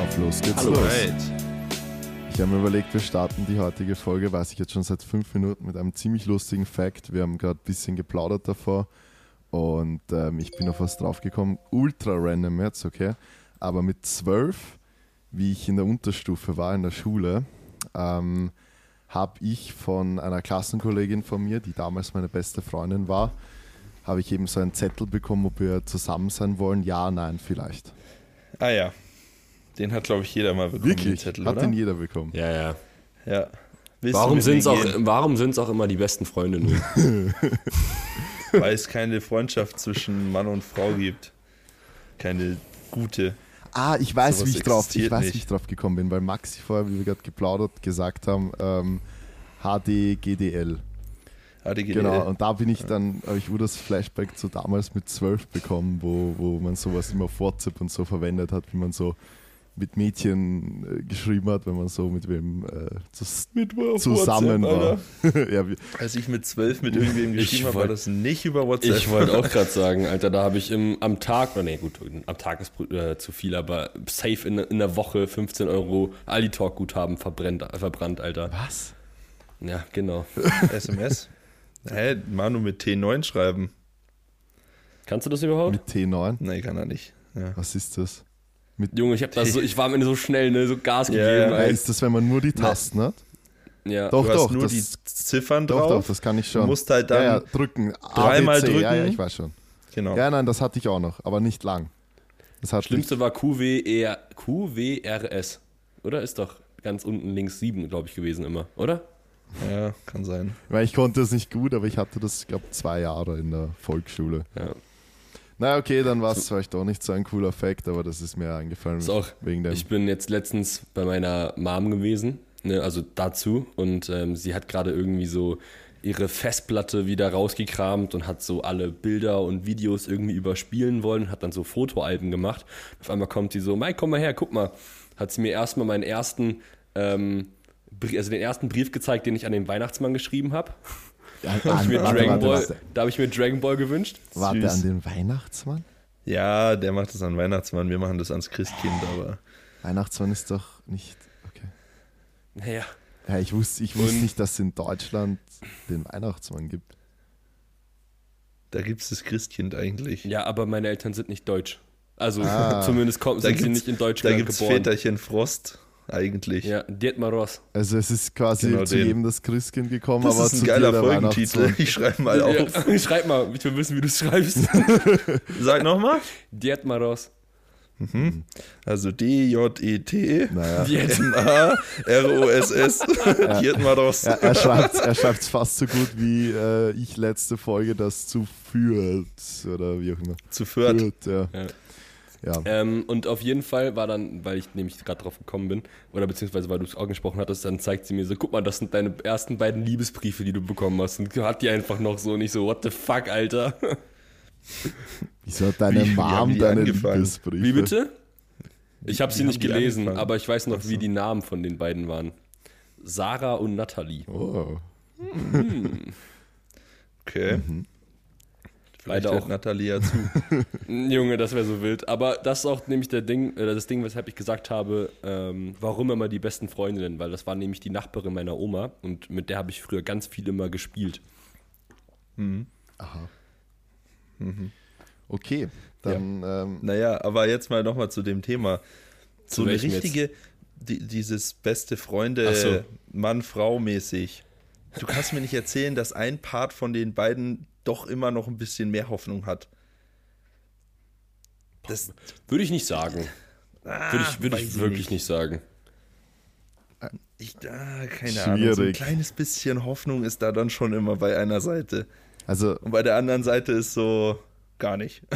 Auf los geht's Hallo. los. Ich habe mir überlegt, wir starten die heutige Folge, weiß ich jetzt schon seit fünf Minuten, mit einem ziemlich lustigen Fact. Wir haben gerade ein bisschen geplaudert davor und ähm, ich bin auf was draufgekommen. Ultra random jetzt, okay? Aber mit zwölf, wie ich in der Unterstufe war in der Schule, ähm, habe ich von einer Klassenkollegin von mir, die damals meine beste Freundin war, habe ich eben so einen Zettel bekommen, ob wir zusammen sein wollen. Ja, nein, vielleicht. Ah ja. Den hat, glaube ich, jeder mal bekommen. den Wirklich? Zettel, Hat oder? den jeder bekommen. Ja, ja. Ja. Willst Warum sind es auch, gehen? warum sind's auch immer die besten Freundinnen? Weil es keine Freundschaft zwischen Mann und Frau gibt. Keine gute. Ah, ich weiß, Sowas wie ich drauf, ich weiß, nicht. wie ich drauf gekommen bin, weil Maxi vorher, wie wir gerade geplaudert, gesagt haben, ähm, HDGDL. HDGDL. Genau, und da bin ich dann, habe ich nur das Flashback zu damals mit zwölf bekommen, wo, wo man sowas immer WhatsApp und so verwendet hat, wie man so mit Mädchen äh, geschrieben hat, wenn man so mit wem äh, zus Mit zusammen WhatsApp, war. Ja, Als ich mit zwölf mit irgendwem geschrieben habe, war das nicht über WhatsApp. Ich wollte auch gerade sagen, Alter, da habe ich im, am Tag, oder nee, gut, am Tag ist äh, zu viel, aber safe in, in der Woche 15 Euro Ali-Talk-Guthaben verbrennt, verbrannt, Alter. was? Ja, genau. SMS. Hä, Manu mit T9 schreiben. Kannst du das überhaupt? Mit T9? Nee, kann er nicht. Ja. Was ist das? Junge, ich, hab das so, ich war am Ende so schnell, ne, so Gas gegeben. ja, ist das, wenn man nur die Tasten hat? ja. Doch, du hast doch, nur das, die Ziffern doch, drauf. doch, das kann ich schon. Du musst halt dann ja, ja, drücken. dreimal ABC, Ja, ja, drücken. ich weiß schon. Genau. Ja, nein, das hatte ich auch noch, aber nicht lang. Das hat Schlimmste war QWR, QWRS. Oder? Ist doch ganz unten links 7, glaube ich, gewesen immer, oder? Ja, kann sein. Weil ich konnte das nicht gut, aber ich hatte das, glaube zwei Jahre in der Volksschule. Ja. Na okay, dann war es vielleicht doch nicht so ein cooler Fact, aber das ist mir eingefallen Ist auch, wegen dem. Ich bin jetzt letztens bei meiner Mom gewesen, ne, also dazu, und ähm, sie hat gerade irgendwie so ihre Festplatte wieder rausgekramt und hat so alle Bilder und Videos irgendwie überspielen wollen, hat dann so Fotoalben gemacht. Auf einmal kommt sie so, Mike, komm mal her, guck mal. Hat sie mir erstmal meinen ersten, ähm, also den ersten Brief gezeigt, den ich an den Weihnachtsmann geschrieben habe. Da habe ich, mir warte, Dragon warte, Ball- warte, da hab ich mir Dragon Ball gewünscht. warte süß. an den Weihnachtsmann? Ja, der macht das an Weihnachtsmann, wir machen das ans Christkind, aber Weihnachtsmann ist doch nicht. Okay. Naja, Ja, ich wusste, ich wusste Und- nicht, dass es in Deutschland den Weihnachtsmann gibt. da gibt es das Christkind eigentlich. ja, aber meine Eltern sind nicht deutsch. Also Ah. zumindest kommen, Da sind sie gibt's- nicht in Da Deutschland gibt es geboren. Väterchen Frost eigentlich. Ja, Dietmar Ross. Also es ist quasi Genau zu den. jedem das Christkind gekommen, Das aber ist ein zu geiler Folgentitel. Ich schreibe mal auf. Ja, schreib mal, ich will wissen, wie du es schreibst. Sag nochmal. Dietmar Ross. Also D-J-E-T. Naja. M-A-R-O-S-S. Dietmaros. er, er schreibt es er schreibt's fast so gut wie äh, ich letzte Folge das zu führt oder wie auch immer. Zu Fürth. Führt, ja. Ja. Ja. Ähm, und auf jeden Fall war dann, weil ich nämlich gerade drauf gekommen bin, oder beziehungsweise weil du es auch gesprochen hattest, dann zeigt sie mir so, guck mal, das sind deine ersten beiden Liebesbriefe, die du bekommen hast. Und hat die einfach noch so nicht so, what the fuck, Alter. Wieso hat deine Wie- wie Mom die deine angefangen? Liebesbriefe? Wie bitte? Ich habe Wie sie nicht gelesen, angefangen? aber ich weiß noch, so. wie die Namen von den beiden waren. Sarah und Natalie. Oh. Okay. Mhm. Vielleicht Leider hört auch. Nathalie ja zu. Junge, das wäre so wild. Aber das ist auch nämlich der Ding, äh, das Ding, weshalb ich gesagt habe, ähm, warum immer die besten Freundinnen, weil das war nämlich die Nachbarin meiner Oma und mit der habe ich früher ganz viel immer gespielt. Aha. Okay, dann ähm, Naja, aber jetzt mal nochmal zu dem Thema. So eine richtige, die, dieses beste Ach so. Freunde, Mann-Frau mäßig. Du kannst mir nicht erzählen, dass ein Part von den beiden doch immer noch ein bisschen mehr Hoffnung hat. Das Würde ich nicht sagen. ah, Würde ich, würde weiß ich wirklich nicht sagen. Ich, ah, keine Ahnung. So ein Schwierig. kleines bisschen Hoffnung ist da dann schon immer bei einer Seite. also Und bei der anderen Seite ist so gar nicht.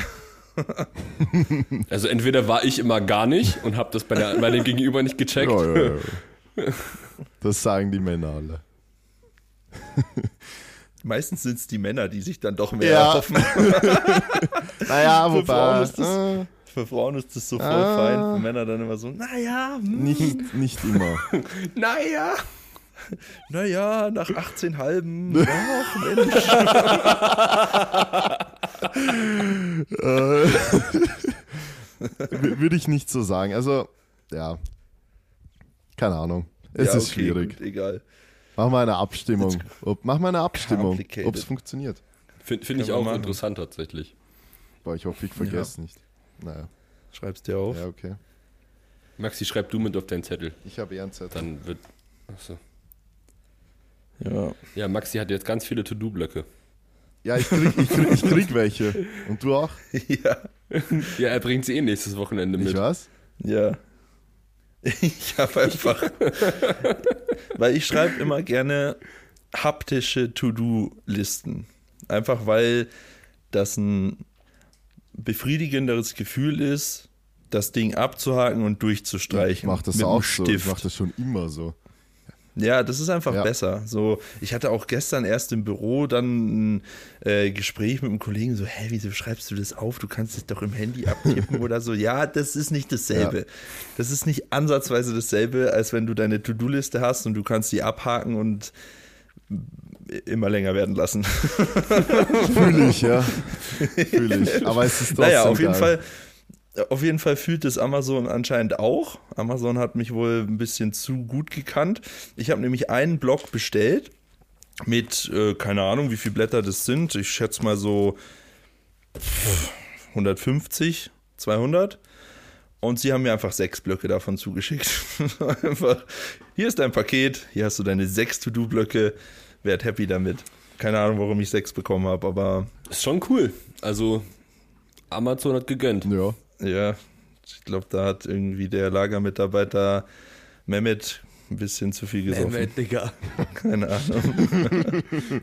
Also entweder war ich immer gar nicht und habe das bei, der, bei dem Gegenüber nicht gecheckt. ja, ja, ja. das sagen die Männer alle. Meistens sind es die Männer, die sich dann doch mehr Ja. erhoffen. Naja, Für wobei Frauen ist das- äh, Für Frauen ist das so voll Ah. fein. Für Männer dann immer so, naja, hm, nicht, nicht immer. Naja. naja, nach 18 halben, ach Mensch. Äh, Würde ich nicht so sagen. Also, ja, keine Ahnung. Es ja, ist okay, schwierig. Gut, egal. Mach mal eine Abstimmung. Ob, mach mal eine Abstimmung, ob es funktioniert. Finde find ich auch machen. interessant tatsächlich. Boah, ich hoffe, ich vergesse nicht. Naja, Schreib's dir auf. ja, okay. Maxi, schreib du mit auf deinen Zettel. Ich habe eher einen Zettel. Dann wird. Achso. Ja. Ja, Maxi hat jetzt ganz viele To-Do-Blöcke. Ja, ich krieg, ich, krieg, ich krieg welche. Und du auch? ja. Ja, er bringt sie eh nächstes Wochenende Ich mit. was? Ja. Ich habe einfach, weil ich schreibe immer gerne haptische To-Do-Listen. Einfach weil das ein befriedigenderes Gefühl ist, das Ding abzuhaken und durchzustreichen. Ich mach das mit auch so. Ich Stift. mach das schon immer so. Ja, das ist einfach Ja. besser. So, ich hatte auch gestern erst im Büro dann ein äh, Gespräch mit einem Kollegen, so, hä, wieso schreibst du das auf? Du kannst es doch im Handy abtippen oder so. Ja, das ist nicht dasselbe. Ja. Das ist nicht ansatzweise dasselbe, als wenn du deine To-Do-Liste hast und du kannst die abhaken und immer länger werden lassen. Fühle ich, ja. Fühle ich. Aber es ist trotzdem naja, auf jeden geil. Fall. Auf jeden Fall fühlt es Amazon anscheinend auch. Amazon hat mich wohl ein bisschen zu gut gekannt. Ich habe nämlich einen Blog bestellt mit, äh, keine Ahnung, wie viele Blätter das sind. Ich schätze mal so pff, 150, 200. Und sie haben mir einfach sechs Blöcke davon zugeschickt. einfach, hier ist dein Paket, hier hast du deine sechs To-Do-Blöcke. Werd happy damit. Keine Ahnung, warum ich sechs bekommen habe, aber Ist schon cool. Also, Amazon hat gegönnt. Ja. Ja, ich glaube, da hat irgendwie der Lagermitarbeiter Mehmet ein bisschen zu viel gesoffen. Digga. Keine Ahnung.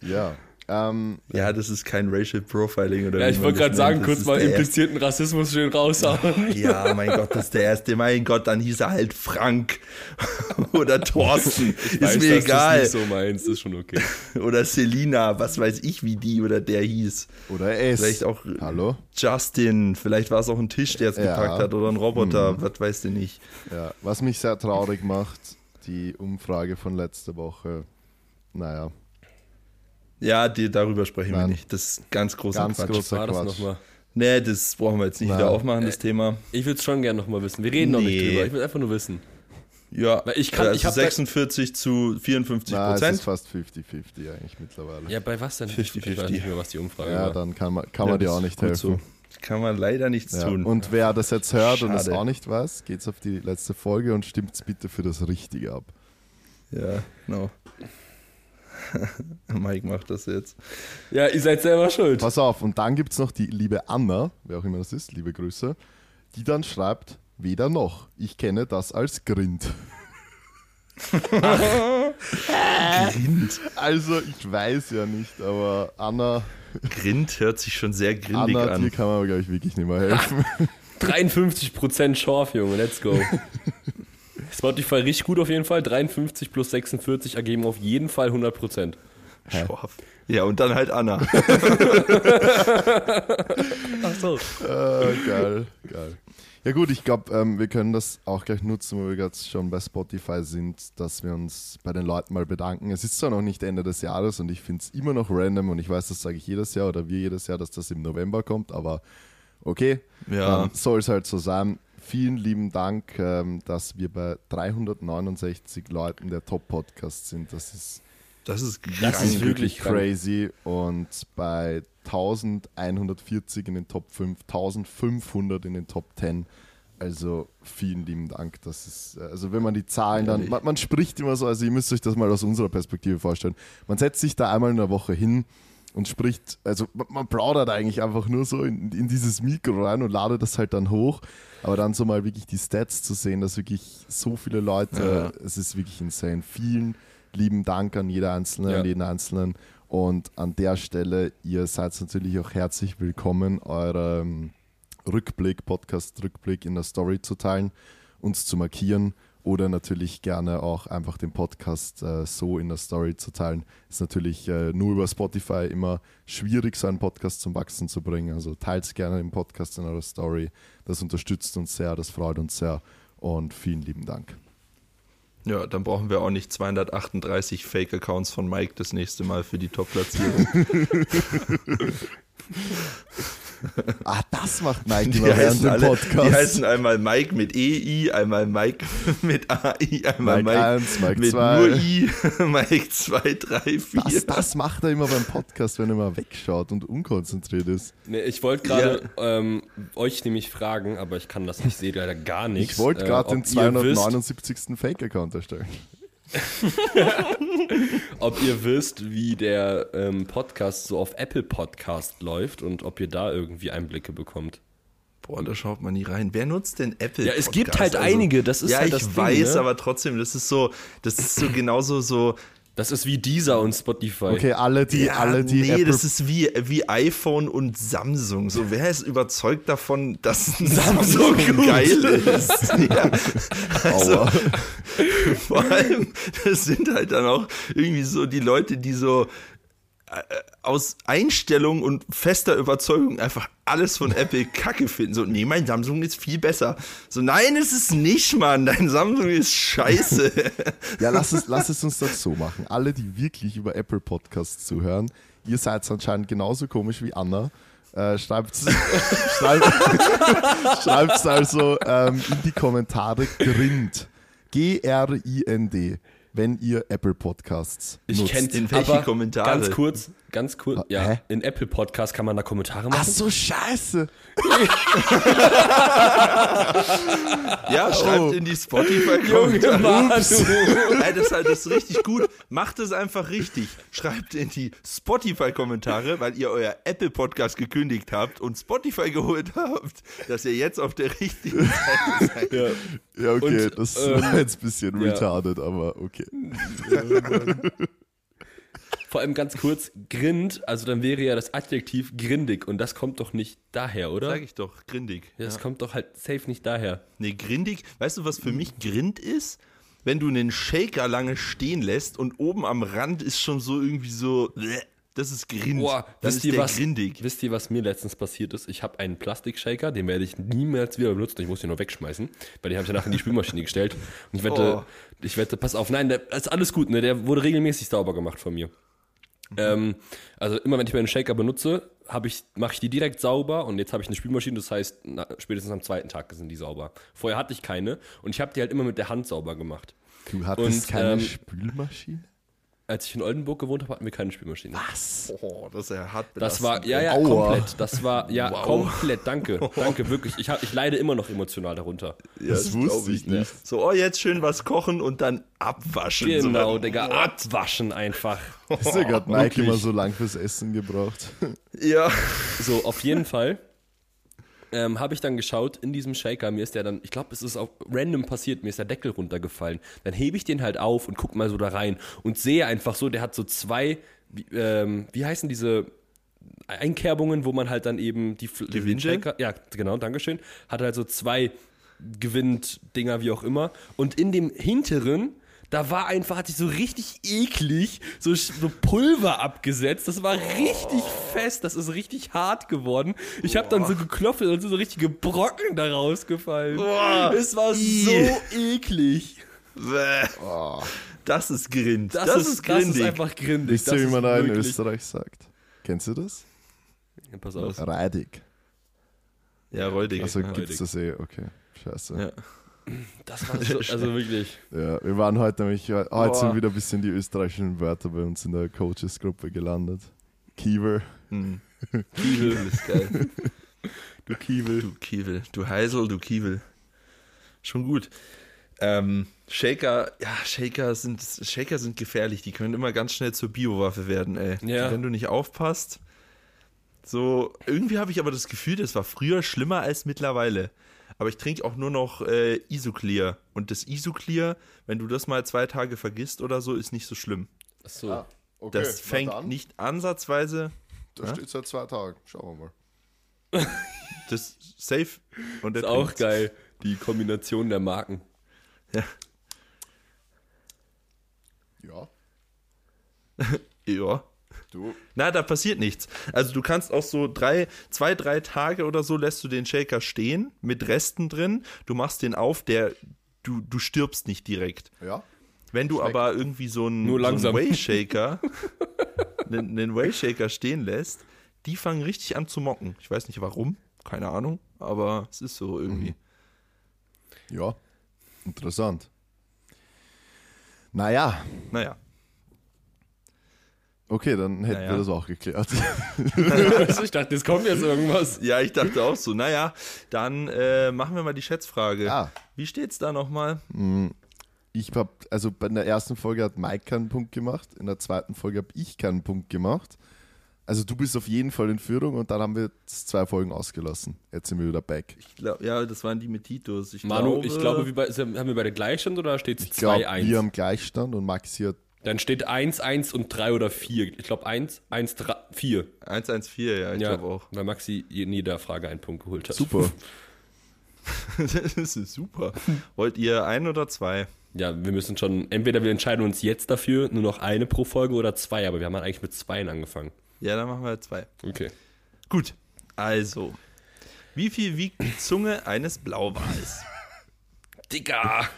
Ja. Ähm, Ja, das ist kein Racial Profiling oder Ja, ich wollte gerade sagen, nennt. Kurz ist mal implizierten Rassismus schön raushauen. erste- Ja, mein Gott, das ist der erste. Mein Gott, dann hieß er halt Frank oder Thorsten. ist Weiß, mir dass egal. Das nicht so meins, ist schon okay. Oder Selina, was weiß ich, wie die oder der hieß. oder es. Vielleicht auch Hallo? Justin, vielleicht war es auch ein Tisch, der es Ja. gepackt hat oder ein Roboter, was weißt du nicht. Ja. Was mich sehr traurig macht, die Umfrage von letzter Woche. Naja, Ja, die, darüber sprechen wir Nein. nicht. Das ist ganz großer Ganz Quatsch. groß. Was war das Quatsch. nochmal? Nee, das brauchen wir jetzt nicht Nein. wieder aufmachen, das Thema. Ich würde es schon gerne nochmal wissen. Wir reden noch nicht Nee. drüber. Ich will einfach nur wissen. Ja, Weil ich kann- äh, ich also da- 46 zu 54 na, es ist Prozent. fast 50-50 eigentlich mittlerweile. Ja, bei was denn? 50-50. Ich weiß nicht mehr, was die Umfrage Ja, war. dann kann man, kann man dir auch nicht helfen. So. Kann man leider nichts Ja. tun. Und wer das jetzt hört und es Schade. auch nicht weiß, geht's auf die letzte Folge und stimmt bitte für das Richtige ab. ja, genau. Mike macht das jetzt. Ja, ihr seid selber schuld. Pass auf, und dann gibt es noch die liebe Anna, wer auch immer das ist, liebe Grüße, die dann schreibt, weder noch, ich kenne das als Grind. Grind. Also ich weiß ja nicht, aber Anna, Grind hört sich schon sehr grindig Anna, dir an. kann man, glaube ich, wirklich nicht mehr helfen. 53% Schorf, Junge. Let's go. Spotify richtig gut auf jeden Fall. 53 plus 46 ergeben auf jeden Fall 100%. Schorf. Ja, und dann halt Anna. Ach so. äh, geil, geil. Ja gut, ich glaube, ähm, wir können das auch gleich nutzen, wo wir jetzt schon bei Spotify sind, dass wir uns bei den Leuten mal bedanken. Es ist zwar noch nicht Ende des Jahres und ich finde es immer noch random und ich weiß, das sage ich jedes Jahr oder wir jedes Jahr, dass das im November kommt, aber okay, Ja. dann soll es halt so sein. Vielen lieben Dank, ähm, dass wir bei 369 Leuten der Top-Podcast sind. Das ist Das ist Das ist wirklich crazy. Und bei 1140 in den Top 5, 1500 in den Top 10. Also vielen lieben Dank. Das ist, äh, also wenn man die Zahlen dann, man, man spricht immer so, also ihr müsst euch das mal aus unserer Perspektive vorstellen. Man setzt sich da einmal in der Woche hin und spricht, also man, plaudert eigentlich einfach nur so in, in dieses Mikro rein und ladet das halt dann hoch. Aber dann so mal wirklich die Stats zu sehen, dass wirklich so viele Leute, es ist wirklich insane. Vielen lieben Dank an jeder Einzelne, Ja. an jeden Einzelnen. Und an der Stelle, ihr seid natürlich auch herzlich willkommen, euren Rückblick, Podcast-Rückblick in der Story zu teilen, uns zu markieren oder natürlich gerne auch einfach den Podcast äh, so in der Story zu teilen. Ist natürlich äh, nur über Spotify immer schwierig, so einen Podcast zum Wachsen zu bringen. Also teilt gerne den Podcast in eurer Story. Das unterstützt uns sehr, das freut uns sehr und vielen lieben Dank. Ja, dann brauchen wir auch nicht 238 Fake-Accounts von Mike das nächste Mal für die Top-Platzierung. Ah, das macht Mike Die immer während heißen, dem alle, Podcast. die heißen einmal Mike mit EI, einmal Mike mit AI, einmal Mike Mike, 1, Mike mit 2. nur I, Mike 2, 3, 4. das, das macht er immer beim Podcast, wenn er mal wegschaut und unkonzentriert ist. Nee, ich wollte gerade ähm, euch nämlich fragen, aber ich kann das, ich sehe leider gar nichts. Ich wollte äh, gerade ob den ihr wisst- 279. Fake-Account erstellen. ob ihr wisst, wie der ähm, Podcast so auf Apple Podcast läuft und ob ihr da irgendwie Einblicke bekommt. Boah, da schaut man nie rein. Wer nutzt denn Apple? Ja, es gibt Podcast? halt einige, das ist ja, halt ich das Ding, weiß, ne? aber trotzdem, das ist so, das ist so genauso so. Das ist wie Deezer und Spotify. Okay, alle, die, Ja, alle, die nee, Apple das ist wie, wie iPhone und Samsung. So, wer ist überzeugt davon, dass ein Samsung, gut. geil ist? ja. Also, Aua. vor allem, das sind halt dann auch irgendwie so die Leute, die so aus Einstellung und fester Überzeugung einfach alles von Apple kacke finden. So, nee, mein Samsung ist viel besser. So, nein, ist es nicht, Mann. Dein Samsung ist scheiße. Ja, lass es, lass es uns doch so machen. Alle, die wirklich über Apple Podcasts zuhören, ihr seid anscheinend genauso komisch wie Anna. Äh, schreibt schreibt also ähm, in die Kommentare Grind. G-R-I-N-D, wenn ihr Apple Podcasts Ich nutzt. kenne In welche Kommentare? Ganz kurz, ganz kurz. Ah, Ja, hä? in Apple Podcast kann man da Kommentare machen. Ach so, scheiße. Ja, schreibt Oh. in die Spotify-Kommentare. Ey, das, ist halt- das ist richtig gut. Macht es einfach richtig. Schreibt in die Spotify-Kommentare, weil ihr euer Apple-Podcast gekündigt habt und Spotify geholt habt, dass ihr jetzt auf der richtigen Seite seid. Ja. Ja, okay, Und, das ähm, war jetzt ein bisschen ja. retarded, aber okay. Vor allem ganz kurz, Grind, also dann wäre ja das Adjektiv grindig und das kommt doch nicht daher, oder? Sag ich doch, grindig. Ja, das Ja. kommt doch halt safe nicht daher. Nee, grindig. Weißt du, was für mich Grind ist? Wenn du einen Shaker lange stehen lässt und oben am Rand ist schon so irgendwie so, das ist Grind. Boah, wisst ist ihr, was, grindig. wisst ihr, was mir letztens passiert ist? Ich habe einen Plastikshaker, den werde ich niemals wieder benutzen. Ich muss ihn nur wegschmeißen, weil den habe ich danach in die Spülmaschine gestellt. Und ich wette, Oh. ich wette, pass auf, nein, der ist alles gut, ne? Der wurde regelmäßig sauber gemacht von mir. Ähm, also immer wenn ich meinen Shaker benutze, habe ich, mache ich die direkt sauber und jetzt habe ich eine Spülmaschine, das heißt, na, spätestens am zweiten Tag sind die sauber. Vorher hatte ich keine und ich habe die halt immer mit der Hand sauber gemacht. Du hattest Und, keine ähm, Spülmaschine? Als ich in Oldenburg gewohnt habe, hatten wir keine Spülmaschine. Was? Oh, das ist ja hart Das war, ja, ja, Aua. komplett. Das war, ja, Wow. komplett. Danke, danke, wirklich. Ich, hab, ich leide immer noch emotional darunter. Ja, Das glaub wusste ich nicht. So, oh, jetzt schön was kochen und dann abwaschen. Genau, so, Digga, abwaschen einfach. Hast du gerade Mike wirklich. immer so lang fürs Essen gebraucht? Ja. So, auf jeden Fall ähm, habe ich dann geschaut, in diesem Shaker, mir ist der dann, ich glaube, es ist auch random passiert, mir ist der Deckel runtergefallen. Dann hebe ich den halt auf und guck mal so da rein und sehe einfach so, der hat so zwei, wie, ähm, wie heißen diese Einkerbungen, wo man halt dann eben die, Fl- den? Shaker, ja, genau, Dankeschön, hat halt so zwei Gewinddinger, wie auch immer. Und in dem hinteren, da war einfach, hatte ich so richtig eklig so, so Pulver abgesetzt. Das war richtig fest, das ist richtig hart geworden. Ich habe dann so geklopft und sind so richtige Brocken da rausgefallen. Boah. Es war so eklig. Bäh. Das ist Grind. Das, Das, ist, ist das ist grindig. einfach grindig. Ihr, Das wie man da in Österreich sagt? Kennst du das? Ja, pass auf. Reidig. ja, räudig. Also gibt's das eh, okay. Scheiße. Ja. Das war so, also wirklich. Ja, wir waren heute nämlich, heute Boah. sind wieder ein bisschen die österreichischen Wörter bei uns in der Coaches-Gruppe gelandet. Kiewer. Hm. Kiewel ist geil. Du Kiewel. Du Kiewel. Du Heisel, du Kiewel. Schon gut. Ähm, Shaker, ja, Shaker sind, Shaker sind gefährlich. Die können immer ganz schnell zur Biowaffe werden, ey. Ja. Wenn du nicht aufpasst. So, irgendwie habe ich aber das Gefühl, das war früher schlimmer als mittlerweile. Aber ich trinke auch nur noch äh, Isoclear. Und das Isoclear, wenn du das mal zwei Tage vergisst oder so, ist nicht so schlimm. Achso. Ah, okay. Das fängt nicht ansatzweise. Da Ja? steht seit zwei Tagen. Schauen wir mal. Das safe. Und Ist auch geil. Die Kombination der Marken. Ja. Ja. ja. Du. Na, da passiert nichts. Also du kannst auch so drei, zwei, drei Tage oder so lässt du den Shaker stehen mit Resten drin. Du machst den auf, der du, du stirbst nicht direkt. Ja. Wenn du Schmeckt. aber irgendwie so einen, Nur so einen langsam. Whey-Shaker, einen, einen Whey-Shaker stehen lässt, die fangen richtig an zu mocken. Ich weiß nicht warum, keine Ahnung, aber es ist so irgendwie. Ja, interessant. Naja, Naja. Okay, dann hätten Naja. wir das auch geklärt. Also ich dachte, jetzt kommt jetzt irgendwas. Ja, ich dachte auch so. Naja, dann äh, machen wir mal die Schätzfrage. Ja. Wie steht's da nochmal? Ich habe, also bei der ersten Folge hat Mike keinen Punkt gemacht, in der zweiten Folge habe ich keinen Punkt gemacht. Also du bist auf jeden Fall in Führung und dann haben wir zwei Folgen ausgelassen. Jetzt sind wir wieder back. Ich glaub, ja, das waren die mit Titus. Ich Manu, glaube, ich glaube, wie bei, haben wir beide Gleichstand oder steht es Ich glaube, 2-1? wir haben Gleichstand und Maxi hat Dann steht 1, 1 und 3 oder 4. Ich glaube 1, 1, 3, 4. 114, ja, ich Ja, glaube auch. weil Maxi in jeder Frage einen Punkt geholt hat. super. das ist super. Wollt ihr ein oder zwei? Ja, wir müssen schon, entweder wir entscheiden uns jetzt dafür, nur noch eine pro Folge oder zwei, aber wir haben halt eigentlich mit zweien angefangen. Ja, dann machen wir zwei. Okay. Gut, also. Wie viel wiegt die Zunge eines Blauwals? Digga!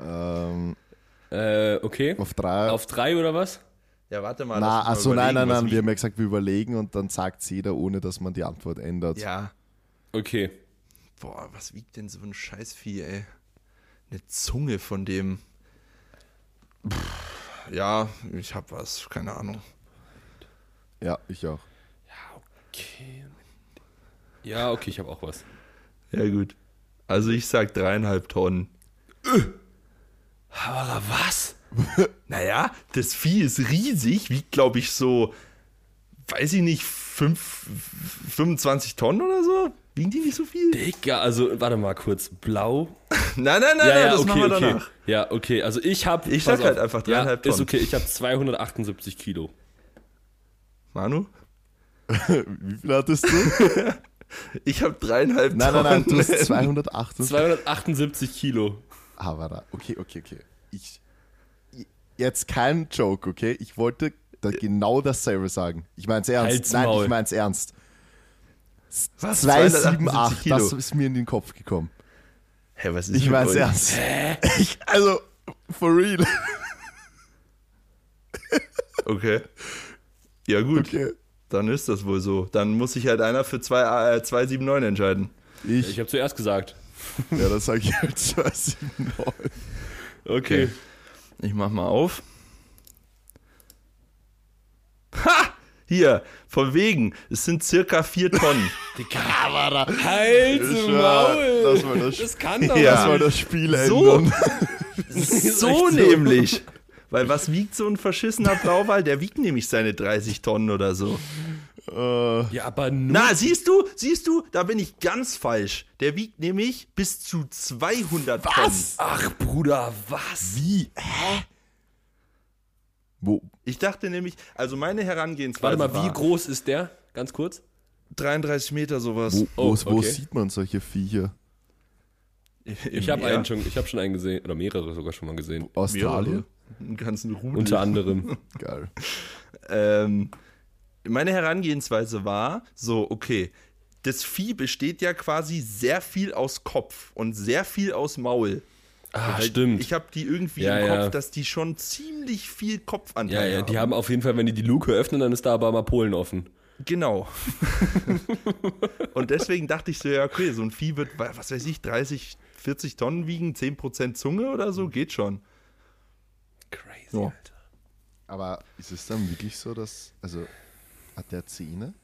ähm, Äh, okay. auf drei. Auf drei oder was? Ja, warte mal. Na, achso, nein, überlegen, nein, was nein. Wir haben ja gesagt, wir überlegen und dann sagt jeder, ohne dass man die Antwort ändert. Ja, Okay. boah, was wiegt denn so ein Scheißvieh, ey? Eine Zunge von dem. Pff, ja, ich hab was, keine Ahnung. Ja, ich auch. Okay. Ja, okay, ich habe auch was. Ja, gut. Also ich sag dreieinhalb Tonnen. Aber was? Naja, das Vieh ist riesig, wiegt, glaube ich, so, weiß ich nicht, fünf, 25 Tonnen oder so? Wiegen die nicht so viel? Digga, also warte mal kurz. Blau? Nein, nein, nein, nein das machen wir okay. danach. Ja, okay. Also ich habe. Ich sag halt einfach dreieinhalb ja, Ist Tonnen. okay, ich habe 278 Kilo. Manu? Wie viel hattest du? Ich habe dreieinhalb nein, nein, Tonnen. nein, du hast 208. 278 Kilo. Da, okay, okay, okay. Ich, jetzt kein Joke, okay? Ich wollte da genau dasselbe sagen. Ich mein's ernst. Halt's Nein, Maul. ich mein's ernst. Was? 278, Kilo? das ist mir in den Kopf gekommen. Hä, was ist Ich mein's euch? ernst. Ich, also, for real. Okay. Ja, gut. Okay. Dann ist das wohl so. Dann muss sich halt einer für zwei, äh, 279 entscheiden. Ich, Ich habe zuerst gesagt. ja, das sage ich halt 279. Okay. Ich mach mal auf. Ha! Hier, von wegen. Es sind circa vier Tonnen. Digga, halt Ich Maul. das war das- das kann doch Ja. Nicht. das Spiel So. ändern. so nämlich. Weil was wiegt so ein verschissener Blauwal? Der wiegt nämlich seine 30 Tonnen oder so. Äh, Ja, aber nur. Na, siehst du, siehst du, da bin ich ganz falsch. Der wiegt nämlich bis zu 200 Tonnen. Ach, Bruder, was? wie? Hä? Wo? Ich dachte nämlich, also meine Herangehensweise Warte mal, wie groß ist der? Ganz kurz. 33 Meter sowas. Wo, Oh, wo, wo okay. sieht man solche Viecher? Ich habe einen schon, ich habe schon einen gesehen oder mehrere sogar schon mal gesehen. Australien? Einen ganzen Rudel. Unter anderem. Geil. Ähm, meine Herangehensweise war so, okay, das Vieh besteht ja quasi sehr viel aus Kopf und sehr viel aus Maul. Ah, Weil stimmt. Ich habe die irgendwie Ja, im Kopf, ja. dass die schon ziemlich viel ja, Kopfanteil ja, die haben auf jeden Fall, wenn die die Luke öffnen, dann ist da aber mal Polen offen. Genau. und deswegen dachte ich so, ja, okay, so ein Vieh wird, was weiß ich, 30, 40 Tonnen wiegen, 10% Zunge oder so, geht schon. Crazy, Ja. Alter. Aber ist es dann wirklich so, dass. Also, hat der Zähne?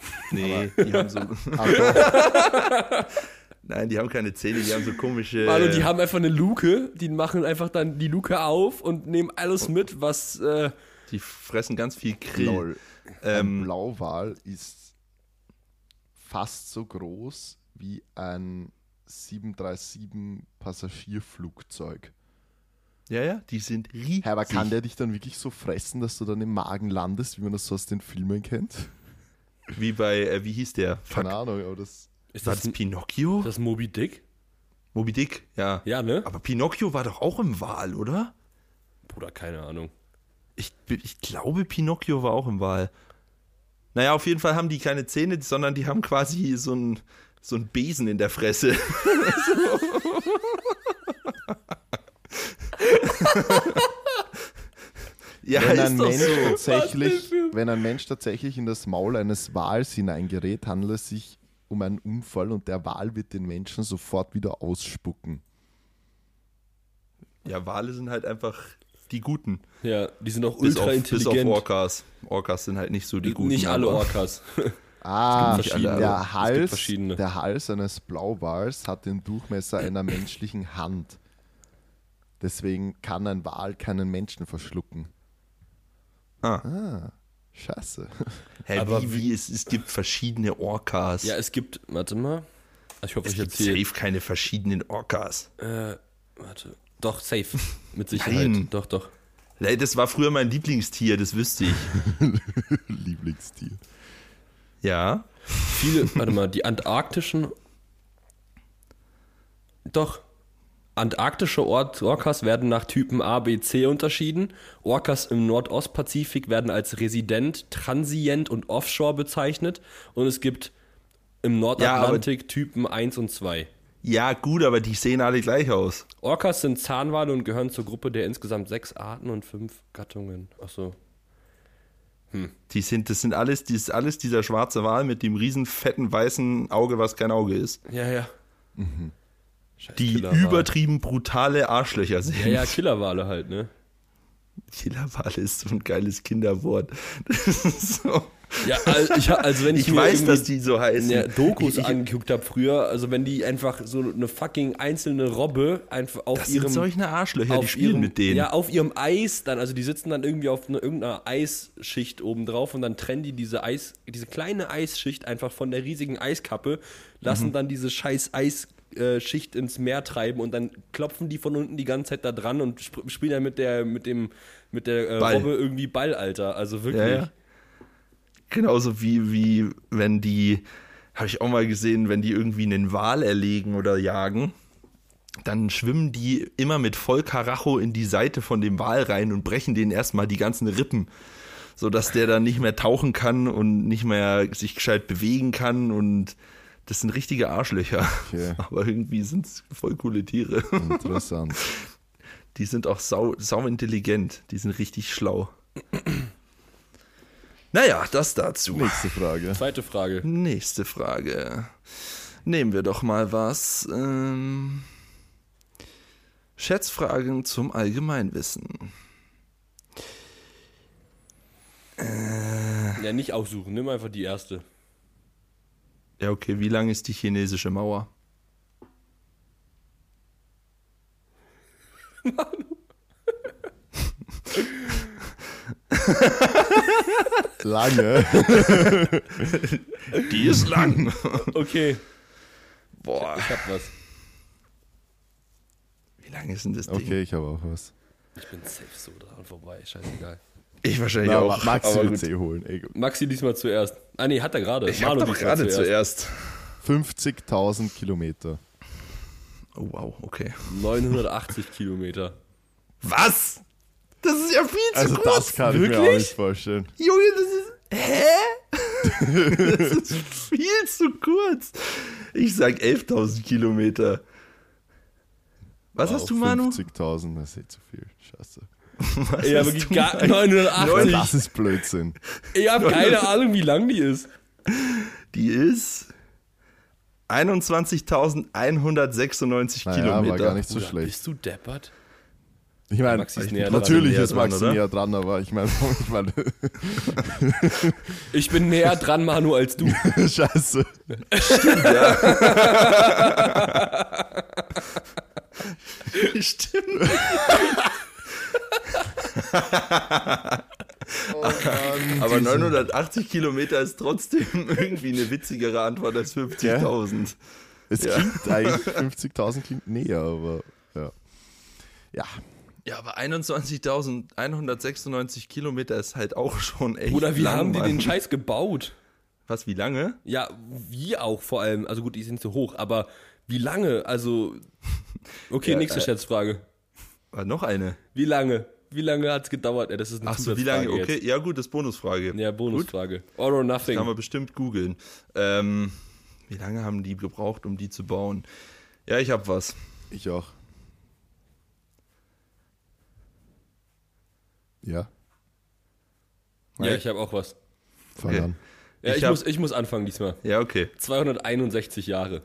Nee, die haben so, Ah, nein, die haben keine Zähne, die haben so komische. Manu, die haben einfach eine Luke, die machen einfach dann die Luke auf und nehmen alles mit, was. Äh, die fressen ganz viel Krill. Lol. Ein Ähm, Blauwal ist fast so groß wie ein 737 Passagierflugzeug. Ja, ja, die sind riesig. Aber kann der dich dann wirklich so fressen, dass du dann im Magen landest, wie man das so aus den Filmen kennt? Wie bei, äh, wie hieß der? Fuck. Keine Ahnung, aber das. ist War das, das Pinocchio? das Moby Dick? Moby Dick, ja. Ja, ne? Aber Pinocchio war doch auch im Wal, oder? Bruder, keine Ahnung. Ich, ich glaube, Pinocchio war auch im Wal. Naja, auf jeden Fall haben die keine Zähne, sondern die haben quasi so ein, so ein Besen in der Fresse. ja, Wenn ein Mensch so. tatsächlich wenn ein Mensch tatsächlich in das Maul eines Wals hineingerät, handelt es sich um einen Unfall und der Wal wird den Menschen sofort wieder ausspucken. Ja, Wale sind halt einfach die Guten. Ja, die sind auch Bis ultra auf, bis auf intelligent. Orcas. Orcas sind halt nicht so die Guten. Nicht alle Orcas. Ah, der Hals, der Hals eines Blauwals hat den Durchmesser einer menschlichen Hand. Deswegen kann ein Wal keinen Menschen verschlucken. Ah. Ah, scheiße. Hä, Aber wie, wie es, es gibt verschiedene Orcas. Ja, es gibt, warte mal. Ich hoffe, es ich gibt erzähle. safe keine verschiedenen Orcas. Äh, warte. Doch, safe. Mit Sicherheit. Nein. Doch, doch. Das war früher mein Lieblingstier, das wüsste ich. Lieblingstier. Ja. Viele, warte mal, die antarktischen. Doch. Antarktische Or Orcas werden nach Typen A, B, C unterschieden. Orcas im Nordostpazifik werden als Resident, Transient und Offshore bezeichnet. Und es gibt im Nordatlantik Typen 1 und 2. Ja, gut, aber die sehen alle gleich aus. Orcas sind Zahnwale und gehören zur Gruppe der insgesamt sechs Arten und fünf Gattungen. Achso. Die sind, das sind alles, das ist alles dieser schwarze Wal mit dem riesen fetten weißen Auge, was kein Auge ist. Ja, ja. Scheiß Die Killerwale. übertrieben brutale Arschlöcher sind. Ja, ja, Killerwale halt, ne? Killerwal ist so ein geiles Kinderwort. Das ist so. Ja, also, ich, also wenn ich, Ich mir weiß, dass die so heißen. ja, Dokus Ich- ich- angeguckt habe früher, also wenn die einfach so eine fucking einzelne Robbe einfach auf Das ihrem sind solche Arschlöcher, die auf spielen ihrem, mit denen. Ja, auf ihrem Eis dann, also die sitzen dann irgendwie auf einer, irgendeiner Eisschicht oben drauf und dann trennen die diese Eis, diese kleine Eisschicht einfach von der riesigen Eiskappe, lassen Mhm. dann diese scheiß Eisschicht ins Meer treiben und dann klopfen die von unten die ganze Zeit da dran und sp spielen dann mit der, mit dem, mit der äh. Robbe irgendwie Ball, Alter. Also wirklich. Ja, ja. Genauso wie, wie wenn die, habe ich auch mal gesehen, wenn die irgendwie einen Wal erlegen oder jagen, dann schwimmen die immer mit voll Karacho in die Seite von dem Wal rein und brechen den erstmal die ganzen Rippen, sodass der dann nicht mehr tauchen kann und nicht mehr sich gescheit bewegen kann und das sind richtige Arschlöcher. Okay. Aber irgendwie sind es voll coole Tiere. Interessant. Die sind auch sau, sau intelligent. Die sind richtig schlau. Naja, das dazu. Nächste Frage. Zweite Frage. Nächste Frage. Nehmen wir doch mal was. Ähm, Schätzfragen zum Allgemeinwissen. Ja, nicht aussuchen, nimm einfach die erste. Ja, okay, wie lang ist die chinesische Mauer? Lange. Die ist lang. Okay, Boah, ich hab was. wie lang ist denn das Ding? Okay, ich habe auch was. Ich bin safe so dran vorbei, scheißegal. Ich wahrscheinlich Ja, auch. Maxi aber wird. C holen. Ey, Maxi diesmal zuerst. Ah nee, hat er gerade. Ich habe gerade zuerst. 50.000 Kilometer. Oh, wow, okay. 980 Kilometer. Was? Das ist ja viel zu Also kurz. das kann ich mir auch Wirklich? nicht vorstellen. Junge, das ist. Hä? das ist viel zu kurz. Ich sag 11.000 Kilometer. Was hast du, Manu? 50.000, das ist eh zu viel. Scheiße. Was Ja, wirklich du, gar Mike? 980. Das ist Blödsinn. Ich habe keine Ahnung, wie lang die ist. Die ist 21.196 Naja, Kilometer. war gar nicht so Bruder, schlecht. Bist du deppert? Ich meine, Maxi ist ich näher bin dran. natürlich näher ist dran, Maxi oder? näher dran, aber ich meine, ich meine Ich bin näher dran, Manu, als du. Scheiße. Stimmt. Aber 980 Kilometer ist trotzdem irgendwie eine witzigere Antwort als 50.000. Es Ja. klingt eigentlich 50.000 klingt näher, aber ja. Ja, Ja, aber 21.196 Kilometer ist halt auch schon echt Oder wie lang, haben die Mann. den Scheiß gebaut? Was, wie lange? Ja, wie auch vor allem. Also gut, die sind zu hoch, aber wie lange? Also. Okay, Ja, nächste äh, Schätzfrage. War noch eine. Wie lange? Wie lange hat es gedauert? Ja, das ist eine Ach so, wie lange? Okay, ja gut, das ist Bonusfrage. Jetzt. Ja, Bonusfrage. All or nothing. Kann man bestimmt googeln. Ähm, wie lange haben die gebraucht, um die zu bauen? Ja, ich habe was. ich auch. Ja. Ja, ich habe auch was. Fang Okay. an. Ja, Ich ich, hab- muss, ich muss anfangen diesmal. Ja, okay. 261 Jahre.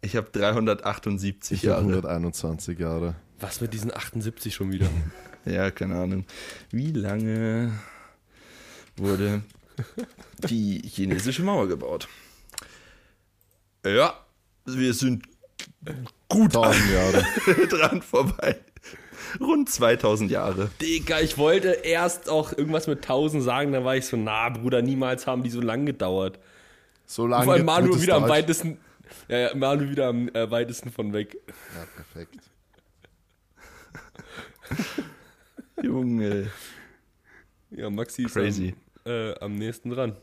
Ich habe 378 Ich habe Jahre. 121 Jahre. Was mit diesen 78 schon wieder? Ja, keine Ahnung. Wie lange wurde die chinesische Mauer gebaut? Ja, wir sind gut 1000 Jahre. dran vorbei. Rund 2000 Jahre. Digga, ich wollte erst auch irgendwas mit 1000 sagen, dann war ich so, na Bruder, niemals haben die so lang gedauert. So lange. Vor allem Manu wieder am weitesten, ja, ja, Manu wieder am äh, weitesten von weg. Ja, perfekt. Junge. Ja, Maxi ist Crazy. Am, äh, am nächsten dran.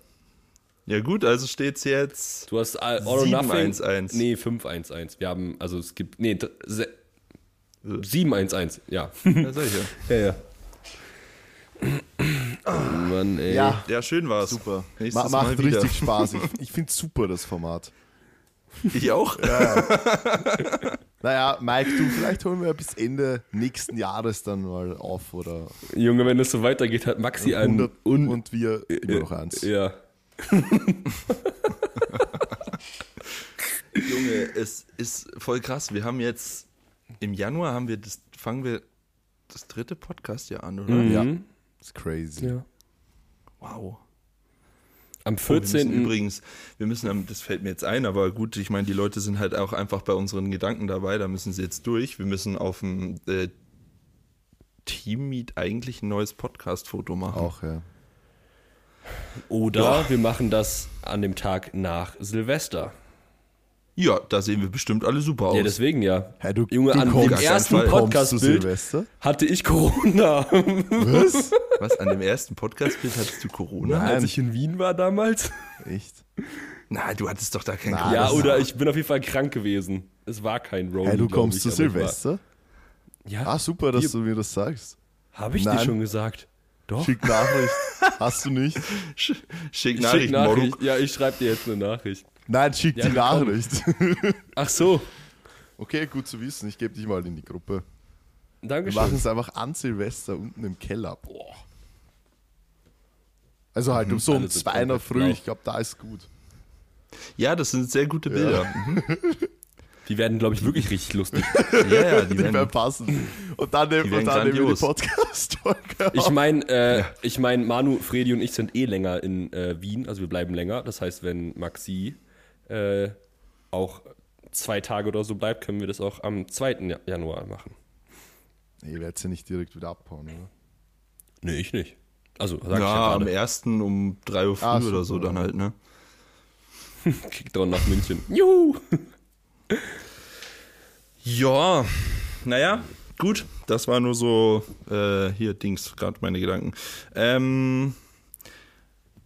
Ja gut, also steht's jetzt. Du hast all, all or nothing. 7-1-1. Nee, 5-1-1. Wir haben, also es gibt, nee, dr- se- 7-1-1. Ja. Ja, sag ich ja. ja, ja. Oh Mann, ey. Ja, ja, schön war's. super. Nächstes Ma Mal macht wieder. richtig Spaß. Ich, ich finde super das Format. Ich auch. Naja, Mike, du, vielleicht holen wir bis Ende nächsten Jahres dann mal auf oder Junge, wenn es so weitergeht, hat Maxi einen 100 un und wir immer noch eins. Ja. Junge, es ist voll krass. Wir haben jetzt im Januar haben wir das, fangen wir das dritte Podcast ja an, oder? Mhm. Ja. Das ist crazy. ja. Wow. Am Oh, wir 14. übrigens, wir müssen, am- das fällt mir jetzt ein, aber gut, ich meine, die Leute sind halt auch einfach bei unseren Gedanken dabei, da müssen sie jetzt durch. Wir müssen auf dem äh, Team-Meet eigentlich ein neues Podcast-Foto machen. Auch, ja. Oder Ja. wir machen das an dem Tag nach Silvester. Ja, da sehen wir bestimmt alle super aus. Ja, deswegen ja. Hey, du, Junge, du an kommst, dem ersten Podcast-Bild Silvester? hatte ich Corona. Was? Was, an dem ersten Podcast-Bild hattest du Corona? Nein. Als ich in Wien war damals. Echt? Na, du hattest doch da kein Na, Corona. Ja, oder ich bin auf jeden Fall krank gewesen. Es war kein Roll. Hey, du kommst zu Silvester? Ja, Ah, super, dass Wir- du mir das sagst. habe ich Nein. dir schon gesagt. Doch. Schick Nachricht. Hast du nicht? Sch Schick Schick Nachricht, Nachricht. Moruk. Ja, ich schreibe dir jetzt eine Nachricht. Nein, schick Ja, die. Nachricht. Ach so. Okay, gut zu wissen. Ich gebe dich mal in die Gruppe. Wir Dankeschön. machen es einfach an Silvester unten im Keller. Boah. Also halt um so um zwei in der Früh. Ich glaube, da ist gut. Ja, das sind sehr gute Bilder. Mhm. Die werden, glaube ich, wirklich richtig lustig. Ja, ja, die Die werden werden, passen. Und dann nehmen, die und werden dann nehmen wir die grandios. Podcast-Folge Ich meine, äh, ich mein, Manu, Fredi und ich sind eh länger in äh, Wien, also wir bleiben länger. Das heißt, wenn Maxi äh, auch zwei Tage oder so bleibt, können wir das auch am 2. Ja- Januar machen. Nee, ihr werdet ja nicht direkt wieder abhauen, oder? Nee, ich nicht. Also, sag ja, ich ja am gerade. ersten um 3 Uhr früh Ah, oder so dann halt, ne? Kickdown nach München. Juhu! Ja, naja, gut. Das war nur so, äh, hier Dings, gerade meine Gedanken. Ähm,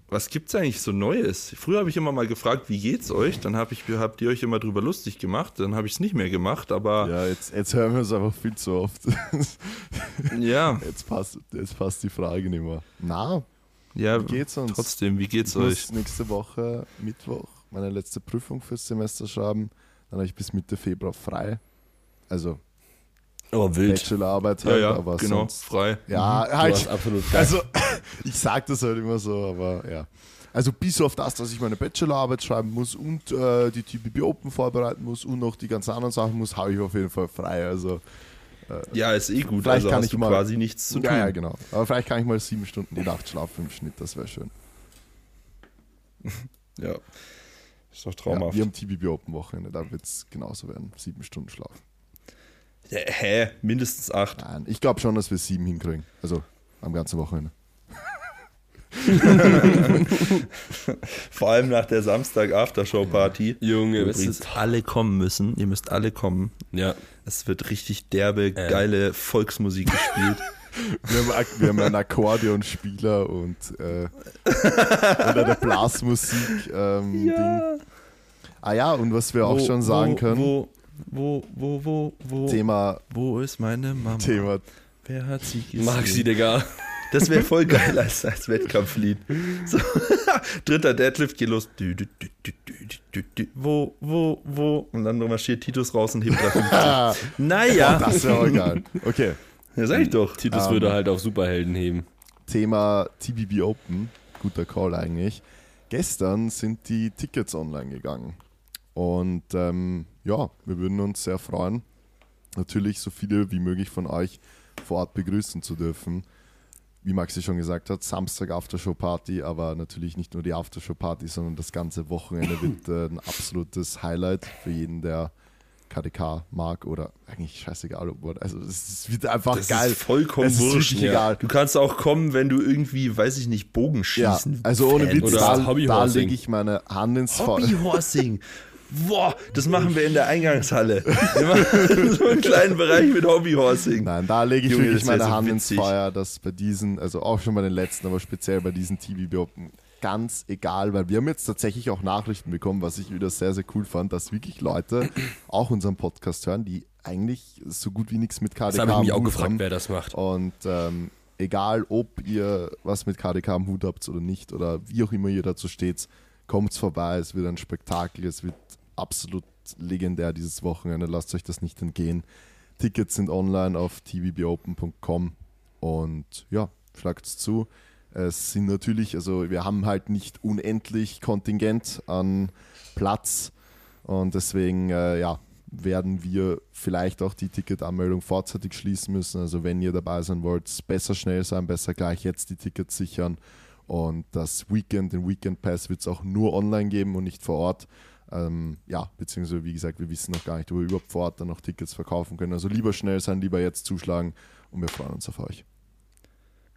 was gibt's eigentlich so Neues? Früher habe ich immer mal gefragt, wie geht's euch? Dann hab ich, habt ihr euch immer drüber lustig gemacht. Dann habe ich es nicht mehr gemacht, aber Ja, jetzt, jetzt hören wir es einfach viel zu oft. ja, Jetzt passt, jetzt passt die Frage nicht mehr. Na, ja, wie geht's uns? trotzdem, wie geht's ich euch? muss nächste Woche, Mittwoch, meine letzte Prüfung fürs Semester schreiben. Dann habe ich bis Mitte Februar frei. Also Aber wild. Bachelorarbeit Ja, halt, ja, aber genau, sonst. frei. Ja, Du halt. absolut geil. Also, ich sage das halt immer so, aber ja. Also bis auf das, dass ich meine Bachelorarbeit schreiben muss und äh, die TPP Open vorbereiten muss und noch die ganzen anderen Sachen muss, habe ich auf jeden Fall frei. Also Ja, ist eh gut. Vielleicht also kann ich mal- quasi nichts zu tun. ja, ja, genau. Aber vielleicht kann ich mal sieben Stunden die Nacht schlafen im Schnitt, das wäre schön. Ja. Ist doch Ja, traumhaft. wir haben TPP Open Wochenende, da wird es genauso werden. Sieben Stunden Schlaf. Ja, hä? Mindestens acht. Nein, ich glaube schon, dass wir sieben hinkriegen. Also am ganzen Wochenende. Vor allem nach der Samstag-Aftershow-Party. Junge, Übrigens, ist. alle kommen müssen. Ihr müsst alle kommen. Ja. Es wird richtig derbe, geile Volksmusik gespielt. Wir haben, wir haben einen Akkordeonspieler und äh, oder der Blasmusik ähm, Ding. Ah ja, und was wir auch Wo- schon sagen wo, können, Wo, wo, wo, wo, wo, Thema, wo ist meine Mama? Thema Wer hat sie gesehen? Maxi, Digga. Das wäre voll geil als, als Wettkampflied. So. Dritter Deadlift, geht los. Dü, dü, dü, dü, dü, dü, dü. Wo, wo, wo? Und dann marschiert Titus raus und hebt 350. Ah, Naja, das wäre auch geil. Okay, ja, sag ich doch. Titus Ähm. würde halt auf Superhelden heben. Thema TBB Open, guter Call eigentlich. Gestern sind die Tickets online gegangen. Und ähm, ja, wir würden uns sehr freuen, natürlich so viele wie möglich von euch vor Ort begrüßen zu dürfen. Wie Maxi schon gesagt hat, Samstag Aftershow-Party, aber natürlich nicht nur die Aftershow-Party, sondern das ganze Wochenende wird äh, ein absolutes Highlight für jeden, der KDK mag oder eigentlich scheißegal. Also es wird einfach Das geil. ist vollkommen Es ist wurscht. wirklich egal. Du kannst auch kommen, wenn du irgendwie, weiß ich nicht, Bogenschießen. Ja, also ohne Witz, oder da, da lege ich meine Hand ins Feuer. Hobbyhorsing. Boah, das machen wir in der Eingangshalle. Wir machen so einen kleinen Bereich mit Hobbyhorsing. Nein, da lege ich Junge, wirklich meine so Hand ins witzig. Feuer, dass bei diesen, also auch schon bei den letzten, aber speziell bei diesen TVB Open, ganz egal, weil wir haben jetzt tatsächlich auch Nachrichten bekommen, was ich wieder sehr, sehr cool fand, dass wirklich Leute auch unseren Podcast hören, die eigentlich so gut wie nichts mit KDK Das habe ich mich auch gefragt, haben. wer das macht. Und ähm, egal, ob ihr was mit KDK am Hut habt oder nicht, oder wie auch immer ihr dazu steht, kommt vorbei. Es wird ein Spektakel, es wird absolut legendär dieses Wochenende. Lasst euch das nicht entgehen. Tickets sind online auf tvbopen.com und ja, schlagt es zu. Es sind natürlich, also wir haben halt nicht unendlich Kontingent an Platz und deswegen, äh, ja, werden wir vielleicht auch die Ticketanmeldung vorzeitig schließen müssen. Also wenn ihr dabei sein wollt, besser schnell sein, besser gleich jetzt die Tickets sichern. Und das Weekend, den Weekend Pass wird es auch nur online geben und nicht vor Ort. Ähm, ja, beziehungsweise wie gesagt, wir wissen noch gar nicht, ob wir überhaupt vor Ort dann noch Tickets verkaufen können. Also lieber schnell sein, lieber jetzt zuschlagen und wir freuen uns auf euch.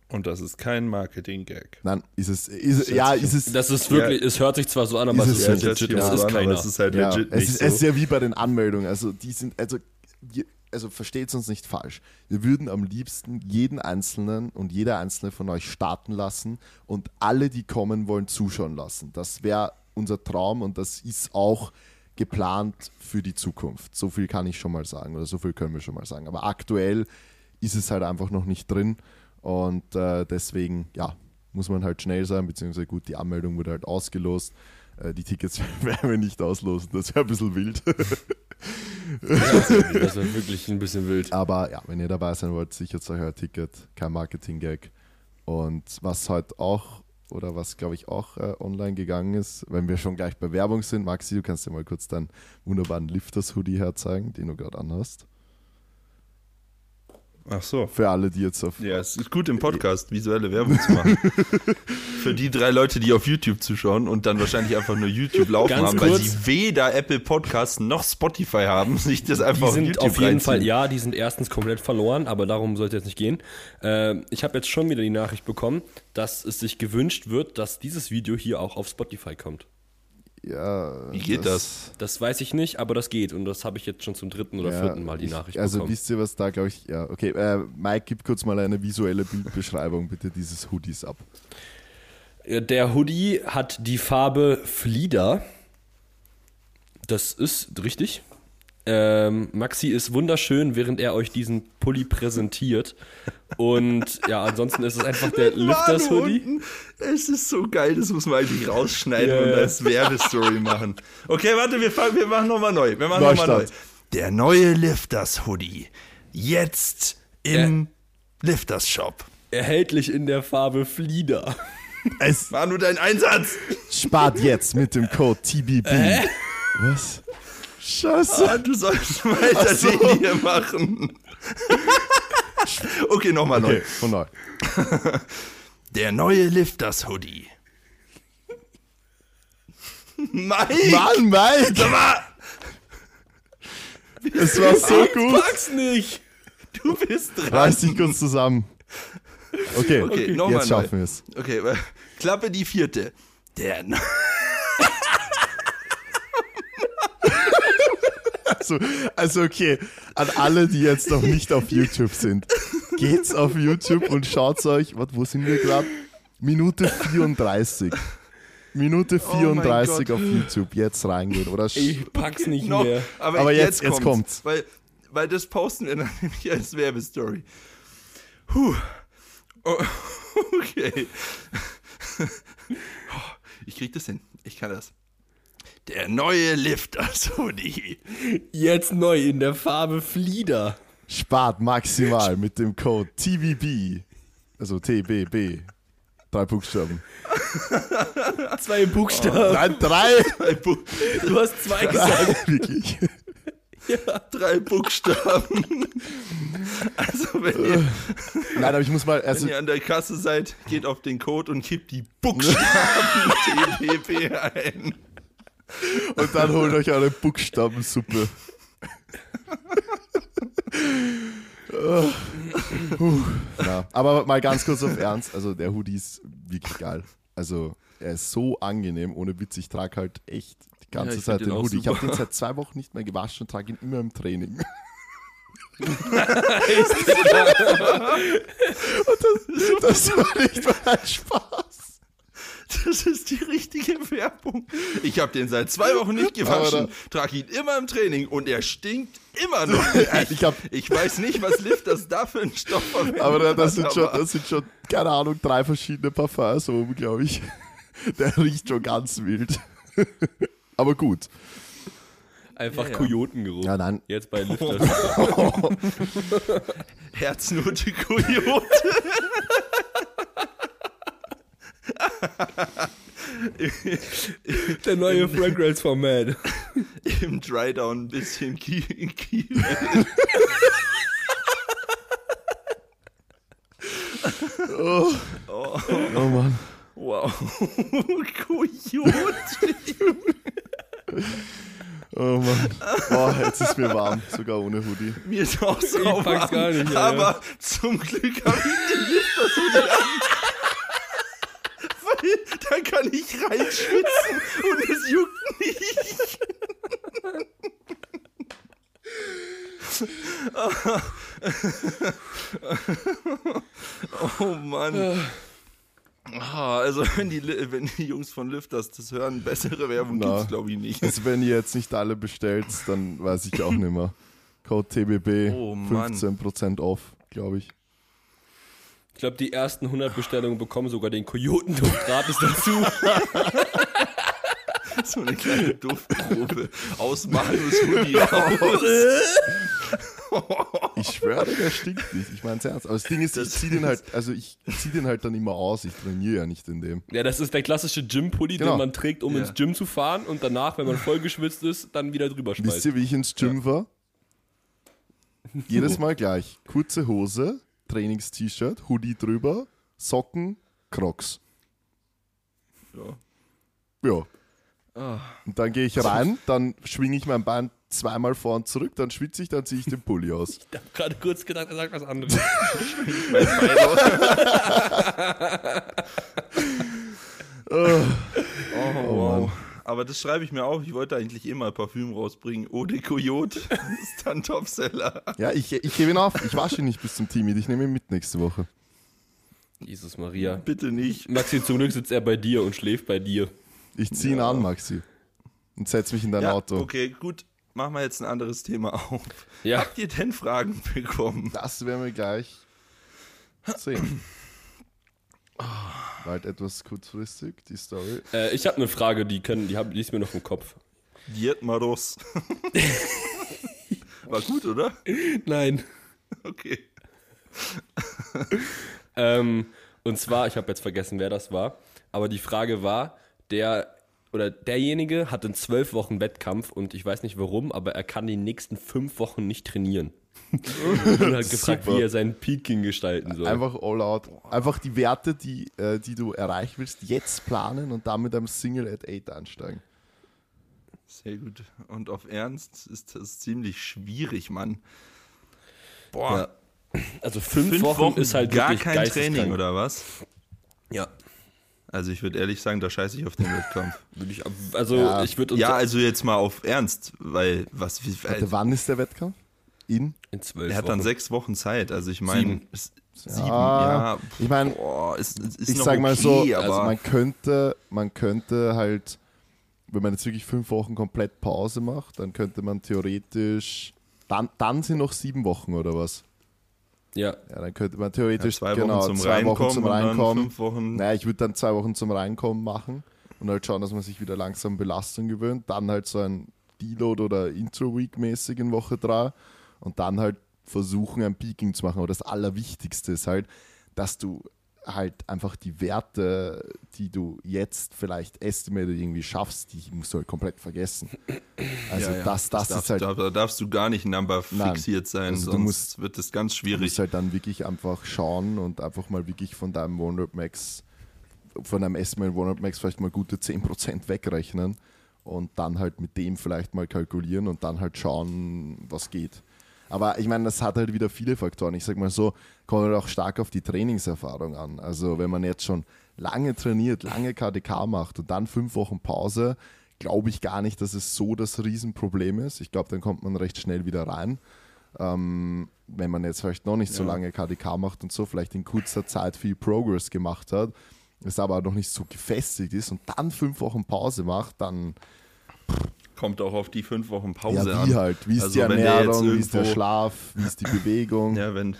Und das ist kein Marketing-Gag. Nein, ist es, ist, ja, ist es, Das ist wirklich, es hört sich zwar so an, aber Ist es es ist halt Ja, legit, sich ist keiner. es ist halt ja, legit es, nicht ist, so. es ist ja wie bei den Anmeldungen. Also die sind, also, die, also versteht uns nicht falsch. Wir würden am liebsten jeden Einzelnen und jeder Einzelne von euch starten lassen und alle, die kommen wollen, zuschauen lassen. Das wäre unser Traum und das ist auch geplant für die Zukunft. So viel kann ich schon mal sagen oder so viel können wir schon mal sagen. Aber aktuell ist es halt einfach noch nicht drin und äh, deswegen, ja, muss man halt schnell sein, beziehungsweise gut, die Anmeldung wurde halt ausgelost. Äh, die Tickets werden wir nicht auslosen, das wäre ein bisschen wild. Das wäre wirklich ein bisschen wild. Aber ja, wenn ihr dabei sein wollt, sichert euch euer Ticket, kein Marketing-Gag. Und was heute auch, oder was glaube ich auch äh, online gegangen ist, wenn wir schon gleich bei Werbung sind, Maxi, du kannst dir mal kurz deinen wunderbaren Lifters-Hoodie herzeigen, den du gerade anhast. Ach so. Für alle, die jetzt auf. Ja, es ist gut im Podcast visuelle Werbung zu machen. Für die drei Leute, die auf YouTube zuschauen und dann wahrscheinlich einfach nur YouTube laufen Ganz haben, weil kurz. sie weder Apple Podcasts noch Spotify haben, sich das einfach Die auf sind YouTube auf jeden reinziehen. Fall, ja, die sind erstens komplett verloren, aber darum sollte es jetzt nicht gehen. Ähm, ich habe jetzt schon wieder die Nachricht bekommen, dass es sich gewünscht wird, dass dieses Video hier auch auf Spotify kommt. Ja, Wie geht das? Das weiß ich nicht, aber das geht und das habe ich jetzt schon zum dritten oder Ja, vierten Mal die ich- Nachricht Also bekommen. wisst ihr, was da, glaube ich, ja, okay, äh, Mike, gib kurz mal eine visuelle Bildbeschreibung bitte dieses Hoodies ab. Der Hoodie hat die Farbe Flieder. Das ist richtig. Ähm, Maxi ist wunderschön, während er euch diesen Pulli präsentiert. Und ja, ansonsten ist es einfach der Lifters Hoodie. Es ist so geil, das muss man eigentlich rausschneiden Ja, und als Werbestory machen. Okay, warte, wir, fangen, wir machen nochmal neu. Wir machen nochmal neu. Der neue Lifters Hoodie. Jetzt im Lifters Shop. Erhältlich in der Farbe Flieder. Es Manu, dein Einsatz. spart jetzt mit dem Code TBB. Was? Scheiße. Ah, du sollst weiter so. den hier machen. okay, nochmal neu. Okay, von neu. Der neue Lifters Hoodie. Mike! Mann, Mike! Sag mal, Es war so gut. Pack's nicht! du bist dran. Reiß dich kurz zusammen. Okay, Okay, nochmal jetzt schaffen wir es. Okay, Klappe die vierte. Der ne- Also, also okay, an alle, die jetzt noch nicht auf YouTube sind, geht's auf YouTube und schaut's euch, wat, wo sind wir gerade? Minute 34. Minute Oh mein 34 Gott. auf YouTube, jetzt reingehen, oder? Ich pack's nicht noch, mehr. aber, Aber jetzt, jetzt- jetzt kommt's, kommt's. Weil, weil das posten wir dann nämlich als Werbestory. Puh. Oh, okay. Oh, Ich krieg das hin. Ich kann das. Der neue Lifters Hoodie. Jetzt neu in der Farbe Flieder. Spart maximal mit dem Code TVB. Also T, B, B. Drei Buchstaben. Zwei Buchstaben. Nein, drei! Drei, Bu Du hast zwei gesagt. Wirklich. drei Buchstaben. Also wenn ihr, Nein, aber ich muss mal, also wenn ihr an der Kasse seid, geht auf den Code und gebt die Buchstaben TBB ein. Und dann holt euch eine Buchstabensuppe. Na, aber mal ganz kurz auf Ernst, also der Hoodie ist wirklich geil. Also er ist so angenehm, ohne Witz, ich trage halt echt die ganze Ja, Zeit den den Hoodie. Ich habe den seit zwei Wochen nicht mehr gewaschen und trage ihn immer im Training. und das, das war nicht mal ein Spaß. Das ist die richtige Werbung. Ich habe den seit zwei Wochen nicht gewaschen, trage ihn immer im Training und er stinkt immer noch. Ich hab- ich weiß nicht, was Lift das da für einen Stoff verwendet. Aber da- das sind, hat, schon, aber- das sind schon, keine Ahnung, drei verschiedene Parfums oben, glaube ich. Der riecht schon ganz wild. Aber gut. Einfach Ja, ja. Kojotengeruch. Ja, nein. Jetzt bei Lifter. Herznote Kojote. Der neue Fragrance-Format. Im Drydown ein bisschen Kiel. Kiel. Oh, Oh, oh Mann. wow. Kojote. Oh Mann. Oh, jetzt ist mir warm, sogar ohne Hoodie. Mir ist auch so warm, gar nicht, ja, Aber zum Glück habe ich den Lifter so die an. Weil da kann ich reinschwitzen und es juckt nicht. Oh Mann. Ah, Also wenn die, wenn die Jungs von Lifters das hören, bessere Werbung Na. gibt's glaube ich nicht. Also wenn ihr jetzt nicht alle bestellt, dann weiß ich auch nicht mehr. Code TBB, Oh Mann. 15% off, glaube ich. Ich glaube, die ersten 100 Bestellungen bekommen sogar den Kojotenduft gratis dazu. So eine kleine Duftprobe. Ausmachen das Hoodie raus. Ich schwöre, der stinkt nicht. Ich meine es ernst. Aber das Ding ist, ich ziehe den halt, also ich ziehe den halt dann immer aus. Ich trainiere ja nicht in dem. Ja, das ist der klassische Gym-Pulli, Genau. den man trägt, um Ja. ins Gym zu fahren und danach, wenn man vollgeschwitzt ist, dann wieder drüber Wisst schmeißt. ihr, wie ich ins Gym war? Jedes Mal gleich. Kurze Hose, Trainings-T-Shirt, Hoodie drüber, Socken, Crocs. Ja. Ja. Ah. Und dann gehe ich rein, dann schwinge ich mein Bein zweimal vor und zurück, dann schwitze ich, dann ziehe ich den Pulli aus. Ich habe gerade kurz gedacht, er sagt was anderes. Oh, wow. Aber das schreibe ich mir auf. Ich wollte eigentlich immer Parfüm rausbringen. Eau de Coyote ist dann Topseller. Ja, ich, ich gebe ihn auf. Ich wasche ihn nicht bis zum Team. Ich nehme ihn mit nächste Woche. Jesus Maria. Bitte nicht. Maxi, zum Glück sitzt er bei dir und schläft bei dir. Ich ziehe ihn Ja. an, Maxi. Und setze mich in dein Ja, Auto. okay, gut. Machen wir jetzt ein anderes Thema auf. Ja. Habt ihr denn Fragen bekommen? Das werden wir gleich sehen. War halt etwas kurzfristig, die Story. Äh, ich habe eine Frage, die, können, die, hab, die ist mir noch im Kopf. Diet Maros. War gut, oder? Nein. Okay. Ähm, und zwar, ich habe jetzt vergessen, wer das war, aber die Frage war, der oder derjenige hat in zwölf Wochen Wettkampf und ich weiß nicht warum, aber er kann die nächsten fünf Wochen nicht trainieren. Und hat gefragt, Super. wie er seinen Peaking gestalten soll. Einfach all out. Einfach die Werte, die, äh, die du erreichen willst, jetzt planen und dann mit einem Single at 8 einsteigen. Sehr gut. Und auf Ernst ist das ziemlich schwierig, Mann. Boah, Ja. Also fünf, fünf Wochen, Wochen ist halt gar wirklich kein. Training, oder was? Ja. Also ich würde ehrlich sagen, da scheiße ich auf den Wettkampf. Würde ich, also Ja. ich würde ja, also jetzt mal auf Ernst, weil was wie, Warte, wann ist der Wettkampf? In? in zwölf er hat dann Wochen. sechs Wochen Zeit. Also ich meine Sieben. sieben, Ja, ja. ich mein, boah, ist, ist ich noch sag mal okay, so, aber also man könnte, man könnte halt, wenn man jetzt wirklich fünf Wochen komplett Pause macht, dann könnte man theoretisch, dann, dann sind noch sieben Wochen oder was? Ja, Ja, dann könnte man ja, theoretisch zwei Wochen genau, zum zwei Reinkommen Wochen zum Reinkommen. fünf Wochen. Naja, ich würde dann zwei Wochen zum Reinkommen machen und halt schauen, dass man sich wieder langsam Belastung gewöhnt. Dann halt so ein Deload oder Intro-Week mäßig in Woche drei und dann halt versuchen, ein Peaking zu machen. Aber das Allerwichtigste ist halt, dass du halt einfach die Werte, die du jetzt vielleicht estimated irgendwie schaffst, die musst du halt komplett vergessen. Also Ja, ja. das, das, darf, ist halt, Da, da darfst du gar nicht Number fixiert sein, Also du sonst musst- wird es ganz du schwierig. musst halt dann wirklich einfach schauen und einfach mal wirklich von deinem 100 Max, von einem estimated 100 Max vielleicht mal gute 10% wegrechnen und dann halt mit dem vielleicht mal kalkulieren und dann halt schauen, was geht. Aber ich meine, das hat halt wieder viele Faktoren. Ich sag mal so, kommt halt auch stark auf die Trainingserfahrung an. Also wenn man jetzt schon lange trainiert, lange KDK macht und dann fünf Wochen Pause, glaube ich gar nicht, dass es so das Riesenproblem ist. Ich glaube, dann kommt man recht schnell wieder rein. Ähm, wenn man jetzt vielleicht noch nicht so Ja. lange KDK macht und so, vielleicht in kurzer Zeit viel Progress gemacht hat, es aber noch nicht so gefestigt ist und dann fünf Wochen Pause macht, dann Kommt auch auf die fünf Wochen Pause ja, wie an. halt, wie ist Also die Ernährung, wie ist der Schlaf, wie ist die Bewegung. Ja, wenn,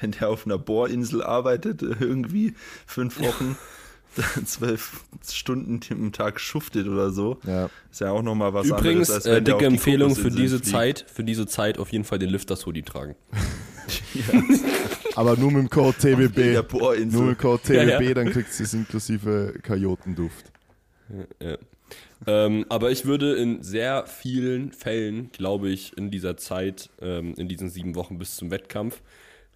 wenn der auf einer Bohrinsel arbeitet, irgendwie fünf Wochen, zwölf Stunden am Tag schuftet oder so, Ja. ist ja auch nochmal was Übrigens, anderes, als äh, wenn der dicke Empfehlung für diese fliegt. Zeit, für diese Zeit auf jeden Fall den Lüfters-Hoodie tragen. Aber nur mit dem Code TWB. Nur mit dem Code Ja, TWB, ja. dann kriegst du es inklusive Kajotenduft. Ja. Ähm, aber ich würde in sehr vielen Fällen, glaube ich, in dieser Zeit, ähm, in diesen sieben Wochen bis zum Wettkampf,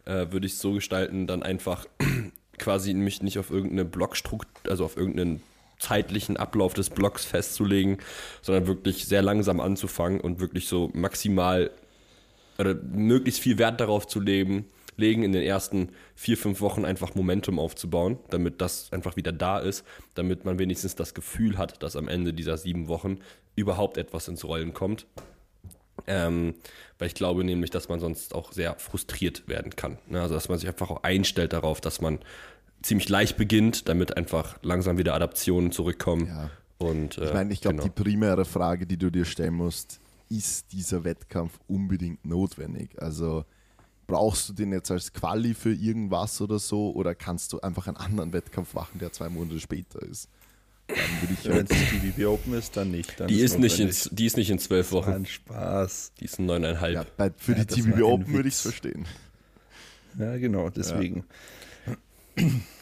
äh, würde ich es so gestalten, dann einfach quasi mich nicht auf irgendeine Blockstruktur, also auf irgendeinen zeitlichen Ablauf des Blocks festzulegen, sondern wirklich sehr langsam anzufangen und wirklich so maximal oder möglichst viel Wert darauf zu legen, legen in den ersten vier, fünf Wochen einfach Momentum aufzubauen, damit das einfach wieder da ist, damit man wenigstens das Gefühl hat, dass am Ende dieser sieben Wochen überhaupt etwas ins Rollen kommt. Ähm, weil ich glaube nämlich, dass man sonst auch sehr frustriert werden kann. Ne? Also dass man sich einfach auch einstellt darauf, dass man ziemlich leicht beginnt, damit einfach langsam wieder Adaptionen zurückkommen. Ja. Und, äh, Ich meine, ich glaube, genau. die primäre Frage, die du dir stellen musst, ist dieser Wettkampf unbedingt notwendig? Also brauchst du den jetzt als Quali für irgendwas oder so oder kannst du einfach einen anderen Wettkampf machen, der zwei Monate später ist? Dann würde ich Wenn halt, es die TVB Open ist, dann nicht. Dann die, ist nicht in, die ist nicht in zwölf Wochen, Ein Spaß. die ist in neuneinhalb. ja, bei, für Ja, die TBB Open würde ich es verstehen. Ja, genau, deswegen.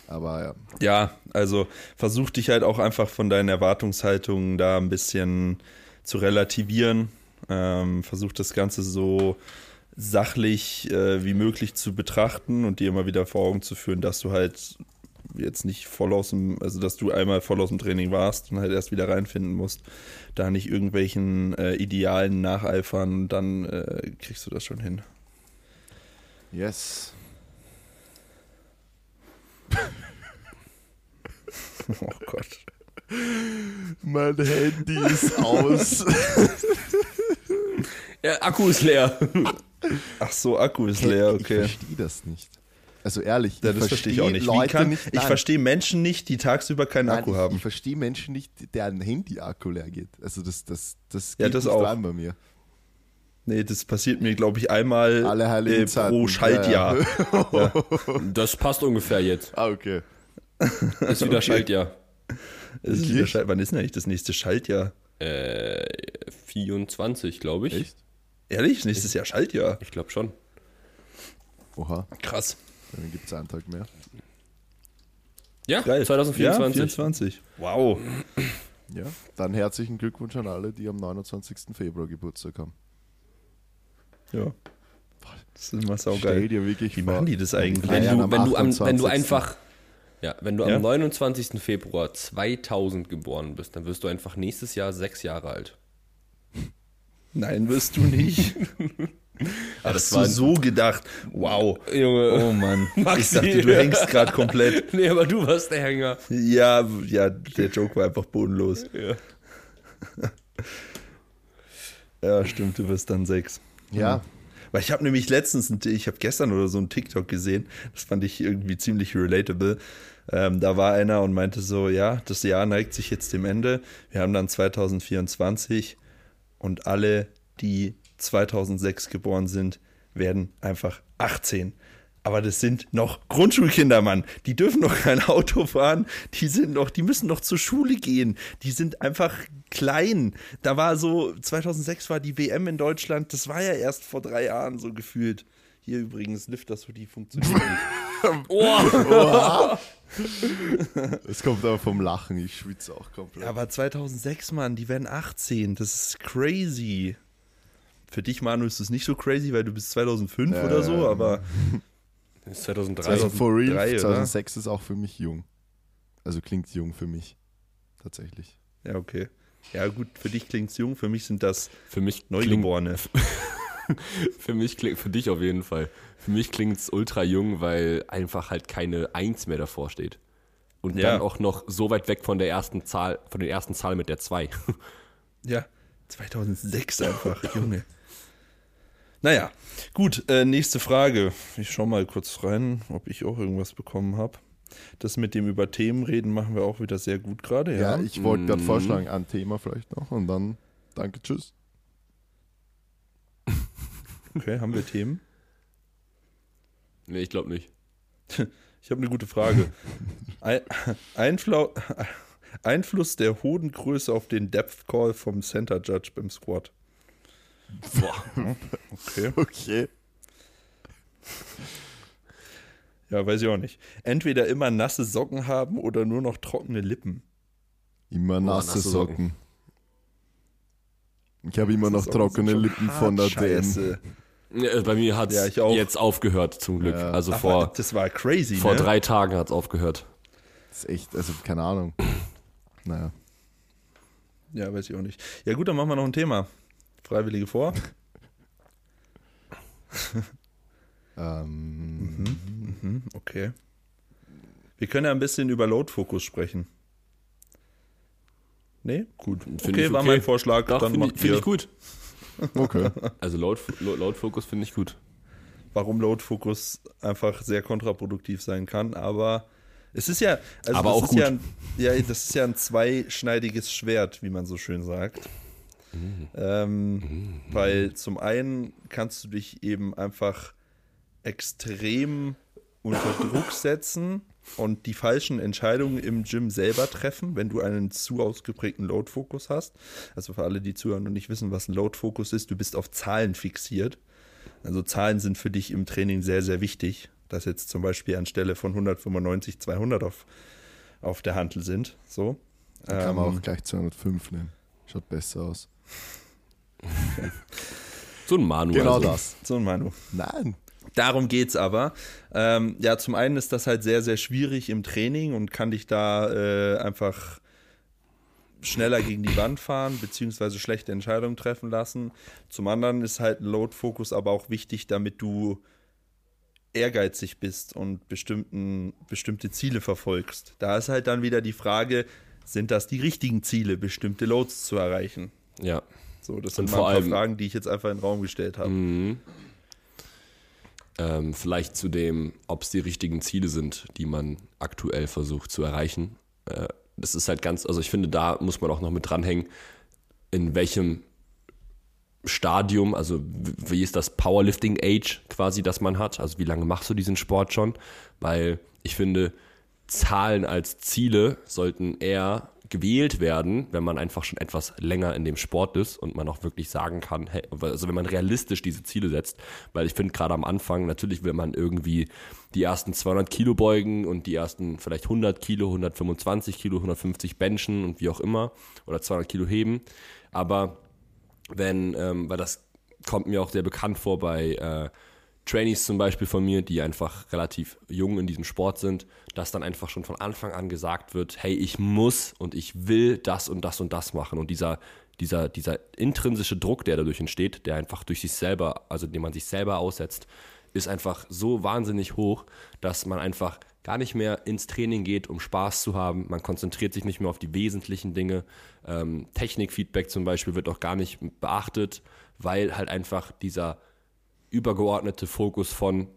Aber ja, Ja, also versuch dich halt auch einfach von deinen Erwartungshaltungen da ein bisschen zu relativieren. Ähm, versuch das Ganze so sachlich äh, wie möglich zu betrachten und dir immer wieder vor Augen zu führen, dass du halt jetzt nicht voll aus dem, also dass du einmal voll aus dem Training warst und halt erst wieder reinfinden musst, da nicht irgendwelchen äh, Idealen nacheifern, dann äh, kriegst du das schon hin. yes. Oh Gott. Mein Handy ist aus. Ja, Akku ist leer. Ach so, Akku ist leer, Ich okay. verstehe das nicht. Also ehrlich, Ja, das verstehe ich auch nicht. Leute kann, nicht ich verstehe Menschen nicht, die tagsüber keinen Nein, Akku ich, haben. Ich verstehe Menschen nicht, deren Handy-Akku leer geht. Also das, das, das Ja, geht das nicht auch. rein bei mir. Nee, das passiert mir, glaube ich, einmal äh, Zeiten. pro Schaltjahr. Ja, Das passt ungefähr jetzt. Ah, okay. Ist wieder Okay. Schaltjahr. Das ist Schalt- Wann ist denn eigentlich das nächste Schaltjahr? Äh, 24, glaube ich. Echt? Ehrlich? Nächstes Jahr Schaltjahr? Ich glaube schon. Oha, Krass. dann gibt es einen Tag mehr. Ja, Geil. 2024. Ja, 24. Wow. Ja, dann herzlichen Glückwunsch an alle, die am 29. Februar Geburtstag haben. Ja. Das ist immer Stell saugeil. dir wirklich Wie vor. machen die das eigentlich? Wenn du, wenn, du wenn du 28.. einfach, ja, wenn du Ja? am 29. Februar 2000 geboren bist, dann wirst du einfach nächstes Jahr sechs Jahre alt. Nein, wirst du nicht. Ach, das so, war- so gedacht. Wow. Junge. Oh Mann. Maxi. Ich dachte, du hängst gerade komplett. Nee, aber du warst der Hänger. Ja, ja, der Joke war einfach bodenlos. Ja. Ja, stimmt, du wirst dann sechs. Ja, Weil ich habe nämlich letztens, ich habe gestern oder so ein TikTok gesehen, das fand ich irgendwie ziemlich relatable. Ähm, da war einer und meinte so, ja, das Jahr neigt sich jetzt dem Ende. Wir haben dann 2024 und alle, die 2006 geboren sind, werden einfach 18. Aber das sind noch Grundschulkinder, Mann. Die dürfen noch kein Auto fahren. Die sind noch, die müssen noch zur Schule gehen. Die sind einfach klein. Da war so, 2006 war die WM in Deutschland. Das war ja erst vor drei Jahren so gefühlt. Hier übrigens, Lift das Hoodie funktioniert nicht. Es kommt aber vom Lachen, ich schwitze auch komplett. Ja, aber 2006, Mann, die werden 18. Das ist crazy. Für dich, Manu, ist das nicht so crazy, weil du bist 2005 Ja, oder so, ja, aber ist 2003. also for real, 2003, oder? 2006 ist auch für mich jung. Also klingt jung für mich. Tatsächlich. ja, okay. Ja, gut, für dich klingt's jung, für mich sind das für mich klingt, Neugeborene. für mich klingt, für dich auf jeden Fall. Für mich klingt es ultra jung, weil einfach halt keine Eins mehr davor steht. Und Ja. dann auch noch so weit weg von der ersten Zahl, von den ersten Zahlen mit der 2. Ja, 2006 einfach, Junge. Naja, gut, äh, nächste Frage. Ich schau mal kurz rein, ob ich auch irgendwas bekommen habe. Das mit dem über Themen reden machen wir auch wieder sehr gut gerade, Ja, ja. ich wollte gerade Mhm. vorschlagen, ein Thema vielleicht noch und dann danke, tschüss. Okay, haben wir Themen? nee, ich glaube nicht. Ich habe eine gute Frage. Ein, Einflau, Einfluss der Hodengröße auf den Depth Call vom Center Judge beim Squat. Boah. Okay. Okay. Ja, weiß ich auch nicht. Entweder immer nasse Socken haben oder nur noch trockene Lippen. Immer nasse, nasse Socken. Socken. Ich habe immer noch trockene Lippen von der scheiße. DM. Ja, Bei mir hat Ja, es auch. jetzt aufgehört, zum Glück. Ja. Also Aber vor, das war crazy, vor ne? drei Tagen hat es aufgehört. Das ist echt, also keine Ahnung. Naja. Ja, weiß ich auch nicht. Ja gut, dann machen wir noch ein Thema. Freiwillige vor. Ähm, Mhm, okay. Wir können ja ein bisschen über Load-Fokus sprechen. Nee? Gut. Find okay, ich war okay. mein Vorschlag. Doch, dann finde ich, find ich gut. Okay. Also laut, laut Fokus finde ich gut. warum Load-Fokus einfach sehr kontraproduktiv sein kann. Aber es ist ja, also Aber das auch ist gut. Ja, ein, ja, das ist ja ein zweischneidiges Schwert, wie man so schön sagt. Mhm. Ähm, weil zum einen kannst du dich eben einfach extrem unter Druck setzen und die falschen Entscheidungen im Gym selber treffen, wenn du einen zu ausgeprägten Load-Fokus hast. Also für alle, die zuhören und nicht wissen, was ein Load-Fokus ist, du bist auf Zahlen fixiert. Also Zahlen sind für dich im Training sehr, sehr wichtig, dass jetzt zum Beispiel anstelle von 195 200 auf, auf der Hantel sind. So. Dann kann man Ähm, auch gleich 205 nehmen. Schaut besser aus. So ein Manu. Genau also. das. so ein Manu. Nein. Darum geht's aber. Ähm, ja, zum einen ist das halt sehr, sehr schwierig im Training und kann dich da äh, einfach schneller gegen die Wand fahren, beziehungsweise schlechte Entscheidungen treffen lassen. Zum anderen ist halt Load-Fokus aber auch wichtig, damit du ehrgeizig bist und bestimmten, bestimmte Ziele verfolgst. Da ist halt dann wieder die Frage, sind das die richtigen Ziele, bestimmte Loads zu erreichen? Ja. So, das sind vor ein paar allem- Fragen, die ich jetzt einfach in den Raum gestellt habe. Mhm. Ähm, vielleicht zu dem, ob es die richtigen Ziele sind, die man aktuell versucht zu erreichen. Äh, das ist halt ganz, also ich finde, da muss man auch noch mit dranhängen, in welchem Stadium, also wie ist das Powerlifting Age quasi, das man hat? Also wie lange machst du diesen Sport schon? Weil ich finde, Zahlen als Ziele sollten eher gewählt werden, wenn man einfach schon etwas länger in dem Sport ist und man auch wirklich sagen kann, hey, also wenn man realistisch diese Ziele setzt, weil ich finde gerade am Anfang, natürlich will man irgendwie die ersten 200 Kilo beugen und die ersten vielleicht 100 Kilo, 125 Kilo, 150 benchen und wie auch immer oder 200 Kilo heben, aber wenn, ähm, weil das kommt mir auch sehr bekannt vor bei äh, Trainees zum Beispiel von mir, die einfach relativ jung in diesem Sport sind, dass dann einfach schon von Anfang an gesagt wird, hey, ich muss und ich will das und das und das machen. Und dieser, dieser, dieser intrinsische Druck, der dadurch entsteht, der einfach durch sich selber, also den man sich selber aussetzt, ist einfach so wahnsinnig hoch, dass man einfach gar nicht mehr ins Training geht, um Spaß zu haben. Man konzentriert sich nicht mehr auf die wesentlichen Dinge. Ähm, Technikfeedback zum Beispiel wird auch gar nicht beachtet, weil halt einfach dieser übergeordnete Fokus von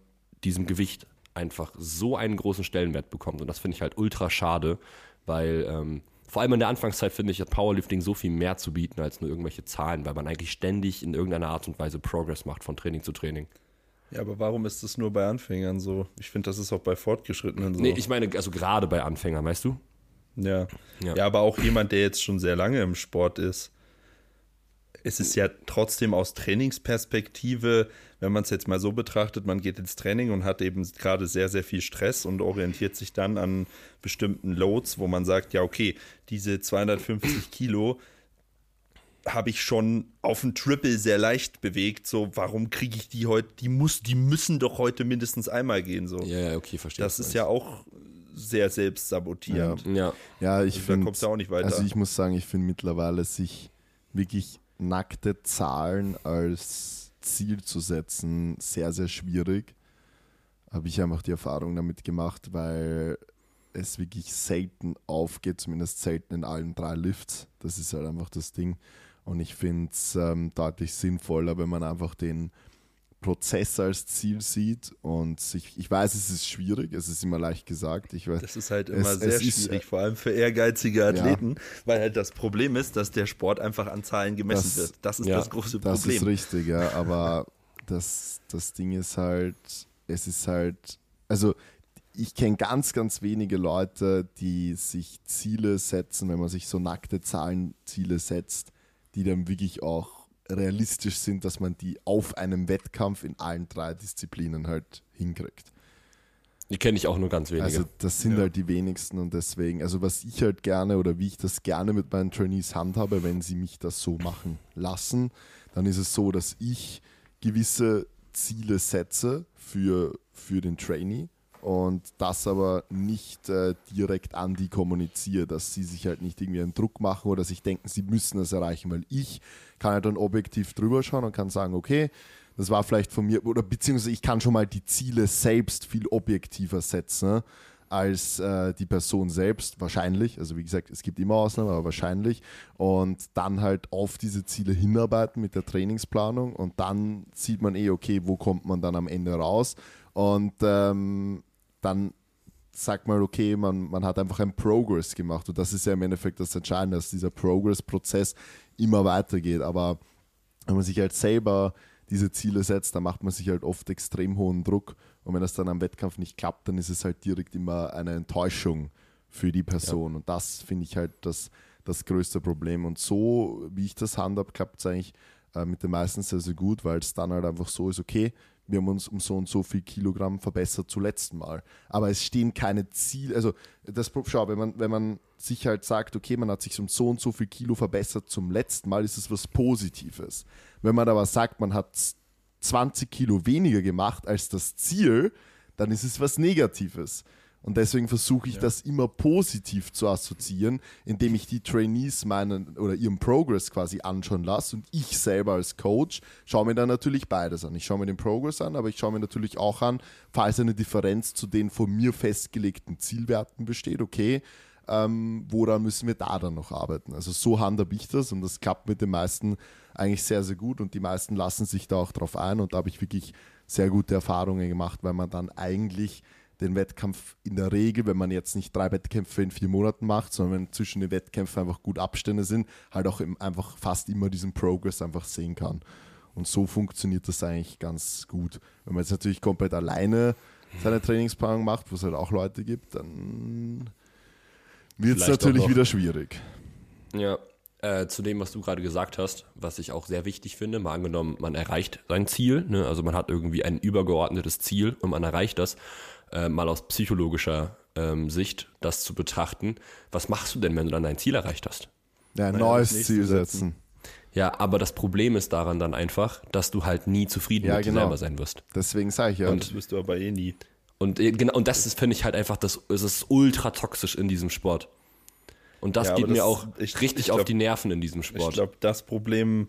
diesem Gewicht einfach so einen großen Stellenwert bekommt. Und das finde ich halt ultra schade, weil ähm, vor allem in der Anfangszeit finde ich, hat Powerlifting so viel mehr zu bieten als nur irgendwelche Zahlen, weil man eigentlich ständig in irgendeiner Art und Weise Progress macht von Training zu Training. Ja, aber warum ist das nur bei Anfängern so? Ich finde, das ist auch bei Fortgeschrittenen so. Nee, ich meine, also gerade bei Anfängern, weißt du? ja. Ja. ja. aber auch jemand, der jetzt schon sehr lange im Sport ist, es ist ja trotzdem aus Trainingsperspektive, wenn man es jetzt mal so betrachtet, man geht ins Training und hat eben gerade sehr, sehr viel Stress und orientiert sich dann an bestimmten Loads, wo man sagt, ja, okay, diese 250 Kilo habe ich schon auf dem Triple sehr leicht bewegt. So, warum kriege ich die heute? Die muss, die müssen doch heute mindestens einmal gehen. So, Ja, ja, okay, verstehe. das ist ja auch sehr selbstsabotierend. Ja, Ja, ich Also da finde. kommst du auch nicht weiter. Also ich muss sagen, ich finde mittlerweile sich wirklich nackte Zahlen als Ziel zu setzen sehr, sehr schwierig. Habe ich einfach die Erfahrung damit gemacht, weil es wirklich selten aufgeht, zumindest selten in allen drei Lifts. Das ist halt einfach das Ding. Und ich finde es ähm, deutlich sinnvoller, wenn man einfach den Prozess als Ziel sieht und sich, ich weiß, es ist schwierig, es ist immer leicht gesagt. Ich weiß, Das ist halt immer Es- sehr es ist, schwierig, vor allem für ehrgeizige Ja. Athleten, weil halt das Problem ist, dass der Sport einfach an Zahlen gemessen Das- wird. Das ist ja, das große Das Problem. ist richtig, ja, aber das, das Ding ist halt, es ist halt, also ich kenne ganz, ganz wenige Leute, die sich Ziele setzen, wenn man sich so nackte Zahlenziele setzt, die dann wirklich auch realistisch sind, dass man die auf einem Wettkampf in allen drei Disziplinen halt hinkriegt. die kenne ich auch nur ganz wenige. Also das sind Ja. halt die wenigsten und deswegen, also was ich halt gerne oder wie ich das gerne mit meinen Trainees handhabe, wenn sie mich das so machen lassen, dann ist es so, dass ich gewisse Ziele setze für, für den Trainee und das aber nicht äh, direkt an die kommuniziere, dass sie sich halt nicht irgendwie einen Druck machen oder sich denken, sie müssen es erreichen, weil ich kann halt dann objektiv drüber schauen und kann sagen, okay, das war vielleicht von mir, oder beziehungsweise ich kann schon mal die Ziele selbst viel objektiver setzen als äh, die Person selbst, wahrscheinlich. Also wie gesagt, es gibt immer Ausnahmen, aber wahrscheinlich. Und dann halt auf diese Ziele hinarbeiten mit der Trainingsplanung und dann sieht man eh, okay, wo kommt man dann am Ende raus. Und ähm, dann sagt man, okay, man, man hat einfach einen Progress gemacht. Und das ist ja im Endeffekt das Entscheidende, dass dieser Progress-Prozess immer weitergeht. Aber wenn man sich halt selber diese Ziele setzt, dann macht man sich halt oft extrem hohen Druck. Und wenn das dann am Wettkampf nicht klappt, dann ist es halt direkt immer eine Enttäuschung für die Person. Und das finde ich halt das, das größte Problem. Und so, wie ich das handhab, klappt es eigentlich äh, mit den meisten sehr, sehr gut, weil es dann halt einfach so ist, okay, wir haben uns um so und so viel Kilogramm verbessert zum letzten Mal. Aber es stehen keine Ziele, also das schau, wenn man, wenn man sich halt sagt, okay, man hat sich um so und so viel Kilo verbessert zum letzten Mal, ist es was Positives. Wenn man aber sagt, man hat 20 Kilo weniger gemacht als das Ziel, dann ist es was Negatives. Und deswegen versuche ich das immer positiv zu assoziieren, indem ich die Trainees meinen oder ihren Progress quasi anschauen lasse und ich selber als Coach schaue mir dann natürlich beides an. Ich schaue mir den Progress an, aber ich schaue mir natürlich auch an, falls eine Differenz zu den von mir festgelegten Zielwerten besteht, okay, ähm, woran müssen wir da dann noch arbeiten? Also so handhabe ich das und das klappt mit den meisten eigentlich sehr, sehr gut und die meisten lassen sich da auch drauf ein und da habe ich wirklich sehr gute Erfahrungen gemacht, weil man dann eigentlich den Wettkampf in der Regel, wenn man jetzt nicht drei Wettkämpfe in vier Monaten macht, sondern wenn zwischen den Wettkämpfen einfach gut Abstände sind, halt auch einfach fast immer diesen Progress einfach sehen kann. Und so funktioniert das eigentlich ganz gut. Wenn man jetzt natürlich komplett alleine seine Trainingsplanung macht, wo es halt auch Leute gibt, dann wird es natürlich wieder schwierig. Ja, äh, zu dem, was du gerade gesagt hast, was ich auch sehr wichtig finde, mal angenommen, man erreicht sein Ziel, ne? also man hat irgendwie ein übergeordnetes Ziel und man erreicht das, äh, mal aus psychologischer ähm, Sicht das zu betrachten. Was machst du denn, wenn du dann dein Ziel erreicht hast? Ja, ein neues das Ziel setzen. setzen. Ja, aber das Problem ist daran dann einfach, dass du halt nie zufrieden Ja, mit dir genau. selber sein wirst. Deswegen sage ich ja, Das wirst du aber eh nie. Und äh, genau, und das ist, finde ich halt einfach, das, es ist ultra toxisch in diesem Sport. Und das Ja, geht aber mir das- auch ich- richtig ich auf glaub- die Nerven in diesem Ich Sport. glaube, das Problem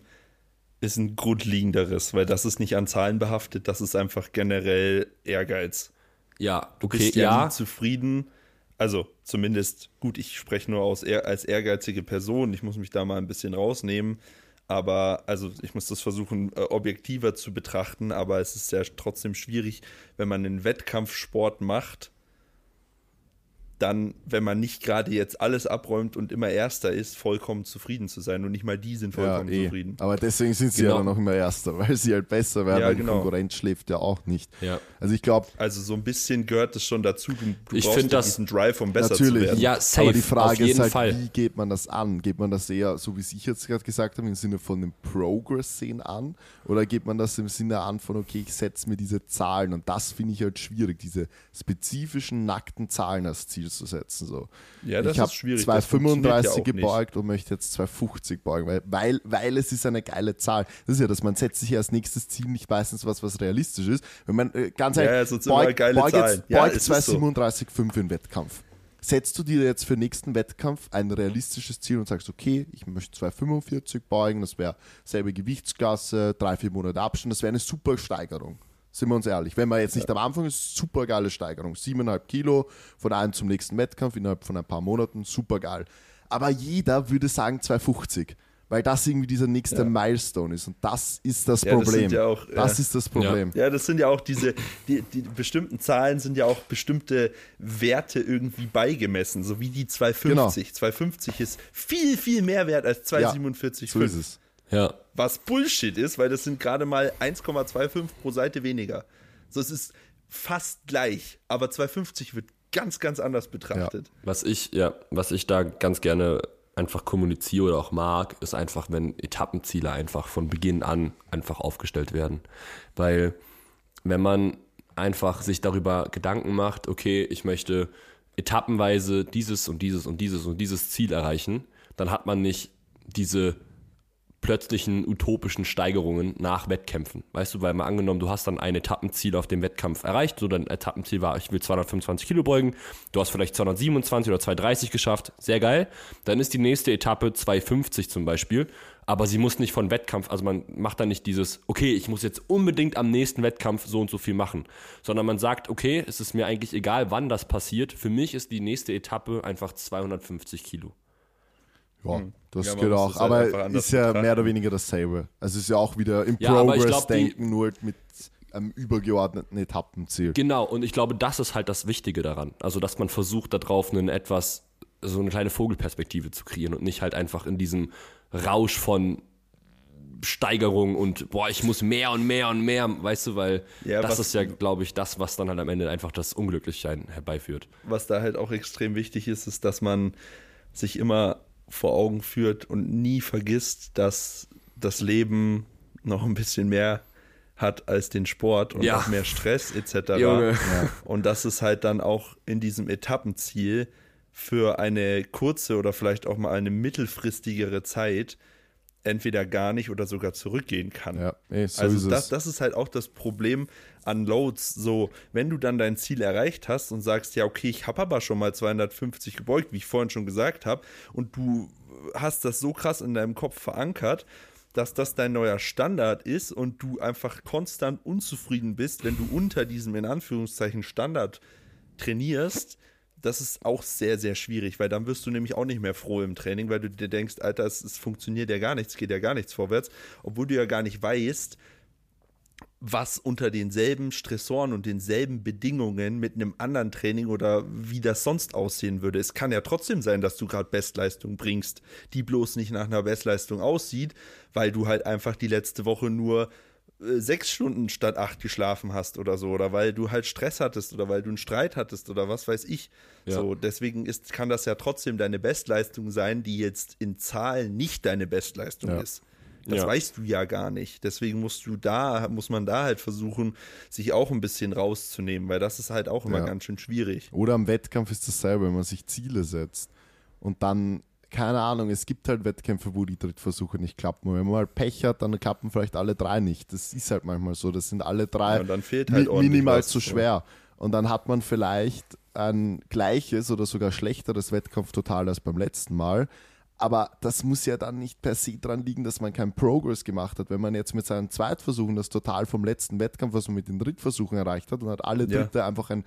ist ein grundlegenderes, weil das ist nicht an Zahlen behaftet, das ist einfach generell Ehrgeiz. Ja, Du okay, bist ja, ja, zufrieden. Also zumindest, gut, ich spreche nur aus, als ehrgeizige Person, ich muss mich da mal ein bisschen rausnehmen. Aber, also ich muss das versuchen, äh, objektiver zu betrachten, aber es ist ja trotzdem schwierig, wenn man einen Wettkampfsport macht, dann, wenn man nicht gerade jetzt alles abräumt und immer Erster ist, vollkommen zufrieden zu sein. Und nicht mal die sind vollkommen eh. zufrieden. Aber deswegen sind sie Genau. ja dann noch immer Erster, weil sie halt besser werden, Ja, weil genau. die Konkurrenz schläft ja auch nicht. Ja. Also ich glaube, Also so ein bisschen gehört es schon dazu. Du, Ich brauchst ja das- diesen Drive, um besser Natürlich. zu werden. Ja, safe, aber die auf Frage jeden ist halt, Fall. wie geht man das an? Geht man das eher, so wie ich jetzt gerade gesagt habe, im Sinne von dem Progress sehen an? Oder geht man das im Sinne an von, okay, ich setze mir diese Zahlen und das finde ich halt schwierig, diese spezifischen nackten Zahlen als Ziel zu setzen. So. Ja, das ich habe ist schwierig. Das funktioniert 2,35 ja gebeugt und möchte jetzt 2,50 beugen, weil, weil, weil es ist eine geile Zahl. Das ist ja das, man setzt sich als nächstes Ziel nicht meistens was, was realistisch ist. Wenn man äh, ganz Ja, ehrlich, ja, immer geile Zahlen. jetzt, Ja, beug es ist so. 2,37,5 im Wettkampf. Setzt du dir jetzt für nächsten Wettkampf ein realistisches Ziel und sagst, okay, ich möchte 2,45 beugen, das wäre selbe Gewichtsklasse, drei, vier Monate Abstand, das wäre eine super Steigerung. Sind wir uns ehrlich. Wenn man jetzt nicht am Anfang ist, super geile Steigerung. Siebeneinhalb Kilo von einem zum nächsten Wettkampf innerhalb von ein paar Monaten, super geil. Aber jeder würde sagen 2,50. Weil das irgendwie dieser nächste Milestone ist. Und das ist das Ja, das Problem. sind ja auch, das ja. ist das Problem. Ja, das sind ja auch diese, die, die bestimmten Zahlen sind ja auch bestimmte Werte irgendwie beigemessen, so wie die 250. Genau. 250 ist viel, viel mehr wert als 247,5. So ist es. Ja. Was Bullshit ist, weil das sind gerade mal 1,25 pro Seite weniger. So, es ist fast gleich, aber 250 wird ganz, ganz anders betrachtet. Was ich, ja, was ich da ganz gerne einfach kommuniziere oder auch mag, ist einfach, wenn Etappenziele einfach von Beginn an einfach aufgestellt werden. Weil wenn man einfach sich darüber Gedanken macht, okay, ich möchte etappenweise dieses und dieses und dieses und dieses Ziel erreichen, dann hat man nicht diese plötzlichen utopischen Steigerungen nach Wettkämpfen. Weißt du, weil mal angenommen, du hast dann ein Etappenziel auf dem Wettkampf erreicht, so dein Etappenziel war, ich will 225 Kilo beugen, du hast vielleicht 227 oder 230 geschafft, sehr geil. Dann ist die nächste Etappe 250 zum Beispiel, aber sie muss nicht von Wettkampf, also man macht dann nicht dieses, okay, ich muss jetzt unbedingt am nächsten Wettkampf so und so viel machen, sondern man sagt, okay, es ist mir eigentlich egal, wann das passiert, für mich ist die nächste Etappe einfach 250 Kilo. Ja, das Ja, geht auch. halt aber anders ist ja mehr betrachten. oder weniger dasselbe. Also es ist ja auch wieder im Ja, aber ich Progress glaub, die- denken, nur halt mit einem übergeordneten Etappenziel. Genau, und ich glaube, das ist halt das Wichtige daran. Also, dass man versucht, darauf einen etwas, so eine kleine Vogelperspektive zu kreieren und nicht halt einfach in diesem Rausch von Steigerung und boah, ich muss mehr und mehr und mehr, weißt du, weil Ja, das ist ja, glaube ich, das, was dann halt am Ende einfach das Unglücklichsein herbeiführt. was da halt auch extrem wichtig ist, ist, dass man sich immer vor Augen führt und nie vergisst, dass das Leben noch ein bisschen mehr hat als den Sport und Ja. noch mehr Stress etc. Junge. Und dass es halt dann auch in diesem Etappenziel für eine kurze oder vielleicht auch mal eine mittelfristigere Zeit entweder gar nicht oder sogar zurückgehen kann. Ja, ey, so also ist das, das ist halt auch das Problem an Loads. So, wenn du dann dein Ziel erreicht hast und sagst, ja, okay, ich habe aber schon mal 250 gebeugt, wie ich vorhin schon gesagt habe, und du hast das so krass in deinem Kopf verankert, dass das dein neuer Standard ist und du einfach konstant unzufrieden bist, wenn du unter diesem in Anführungszeichen Standard trainierst, das ist auch sehr, sehr schwierig, weil dann wirst du nämlich auch nicht mehr froh im Training, weil du dir denkst, Alter, es, es funktioniert ja gar nichts, geht ja gar nichts vorwärts, obwohl du ja gar nicht weißt, was unter denselben Stressoren und denselben Bedingungen mit einem anderen Training oder wie das sonst aussehen würde. Es kann ja trotzdem sein, dass du gerade Bestleistung bringst, die bloß nicht nach einer Bestleistung aussieht, weil du halt einfach die letzte Woche nur sechs Stunden statt acht geschlafen hast oder so, oder weil du halt Stress hattest oder weil du einen Streit hattest oder was weiß ich. Ja. So, deswegen ist, kann das ja trotzdem deine Bestleistung sein, die jetzt in Zahlen nicht deine Bestleistung Ja. ist. Das Ja. weißt du ja gar nicht. Deswegen musst du da, muss man da halt versuchen, sich auch ein bisschen rauszunehmen, weil das ist halt auch immer Ja. ganz schön schwierig. Oder am Wettkampf ist dasselbe, wenn man sich Ziele setzt und dann, keine Ahnung, es gibt halt Wettkämpfe, wo die Drittversuche nicht klappen. Und wenn man mal Pech hat, dann klappen vielleicht alle drei nicht. Das ist halt manchmal so. Das sind alle drei Ja, und dann fehlt halt mi- minimal was, zu ja. schwer. Und dann hat man vielleicht ein gleiches oder sogar schlechteres Wettkampftotal als beim letzten Mal. Aber das muss ja dann nicht per se dran liegen, dass man keinen Progress gemacht hat. Wenn man jetzt mit seinen Zweitversuchen das Total vom letzten Wettkampf, was man mit den Drittversuchen erreicht hat, und hat alle Ja. Dritte einfach ein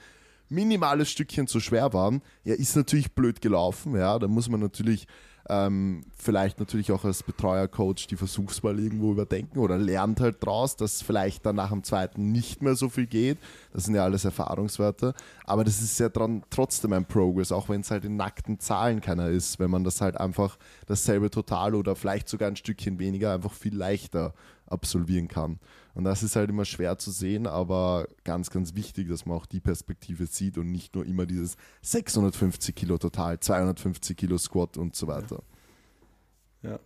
minimales Stückchen zu schwer waren, ja, ist natürlich blöd gelaufen. Ja, da muss man natürlich ähm, vielleicht natürlich auch als Betreuer, Coach die Versuchswahl irgendwo überdenken oder lernt halt draus, dass vielleicht dann nach dem zweiten nicht mehr so viel geht. Das sind ja alles Erfahrungswerte. Aber das ist ja dran trotzdem ein Progress, auch wenn es halt in nackten Zahlen keiner ist, wenn man das halt einfach dasselbe Total oder vielleicht sogar ein Stückchen weniger einfach viel leichter absolvieren kann. Und das ist halt immer schwer zu sehen, aber ganz, ganz wichtig, dass man auch die Perspektive sieht und nicht nur immer dieses 650 Kilo total, 250 Kilo Squat und so weiter. Ja.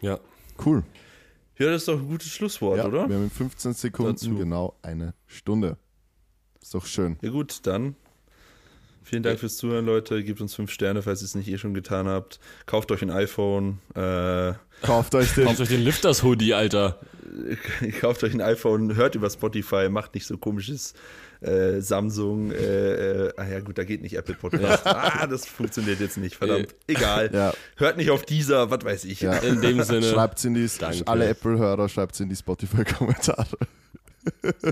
Ja. Cool. Ja, das ist doch ein gutes Schlusswort, Ja, oder? wir haben in 15 Sekunden Dazu. genau eine Stunde. Ist doch schön. Ja gut, dann vielen Dank fürs Zuhören, Leute. Gebt uns fünf Sterne, falls ihr es nicht eh schon getan habt. Kauft euch ein iPhone. Äh, Kauft euch den. Kauft euch den Lifters-Hoodie, Alter. kauft euch ein iPhone, hört über Spotify, macht nicht so komisches äh, Samsung. Äh, äh, ah ja, gut, da geht nicht Apple Podcast. Ah, das funktioniert jetzt nicht, verdammt. Egal. Ja. Hört nicht auf dieser, was weiß ich. Ja. In dem Sinne. Schreibt in die, Danke. alle Apple-Hörer, schreibt in die Spotify-Kommentare.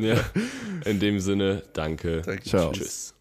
Ja. In dem Sinne, danke. Danke. Ciao. Tschüss.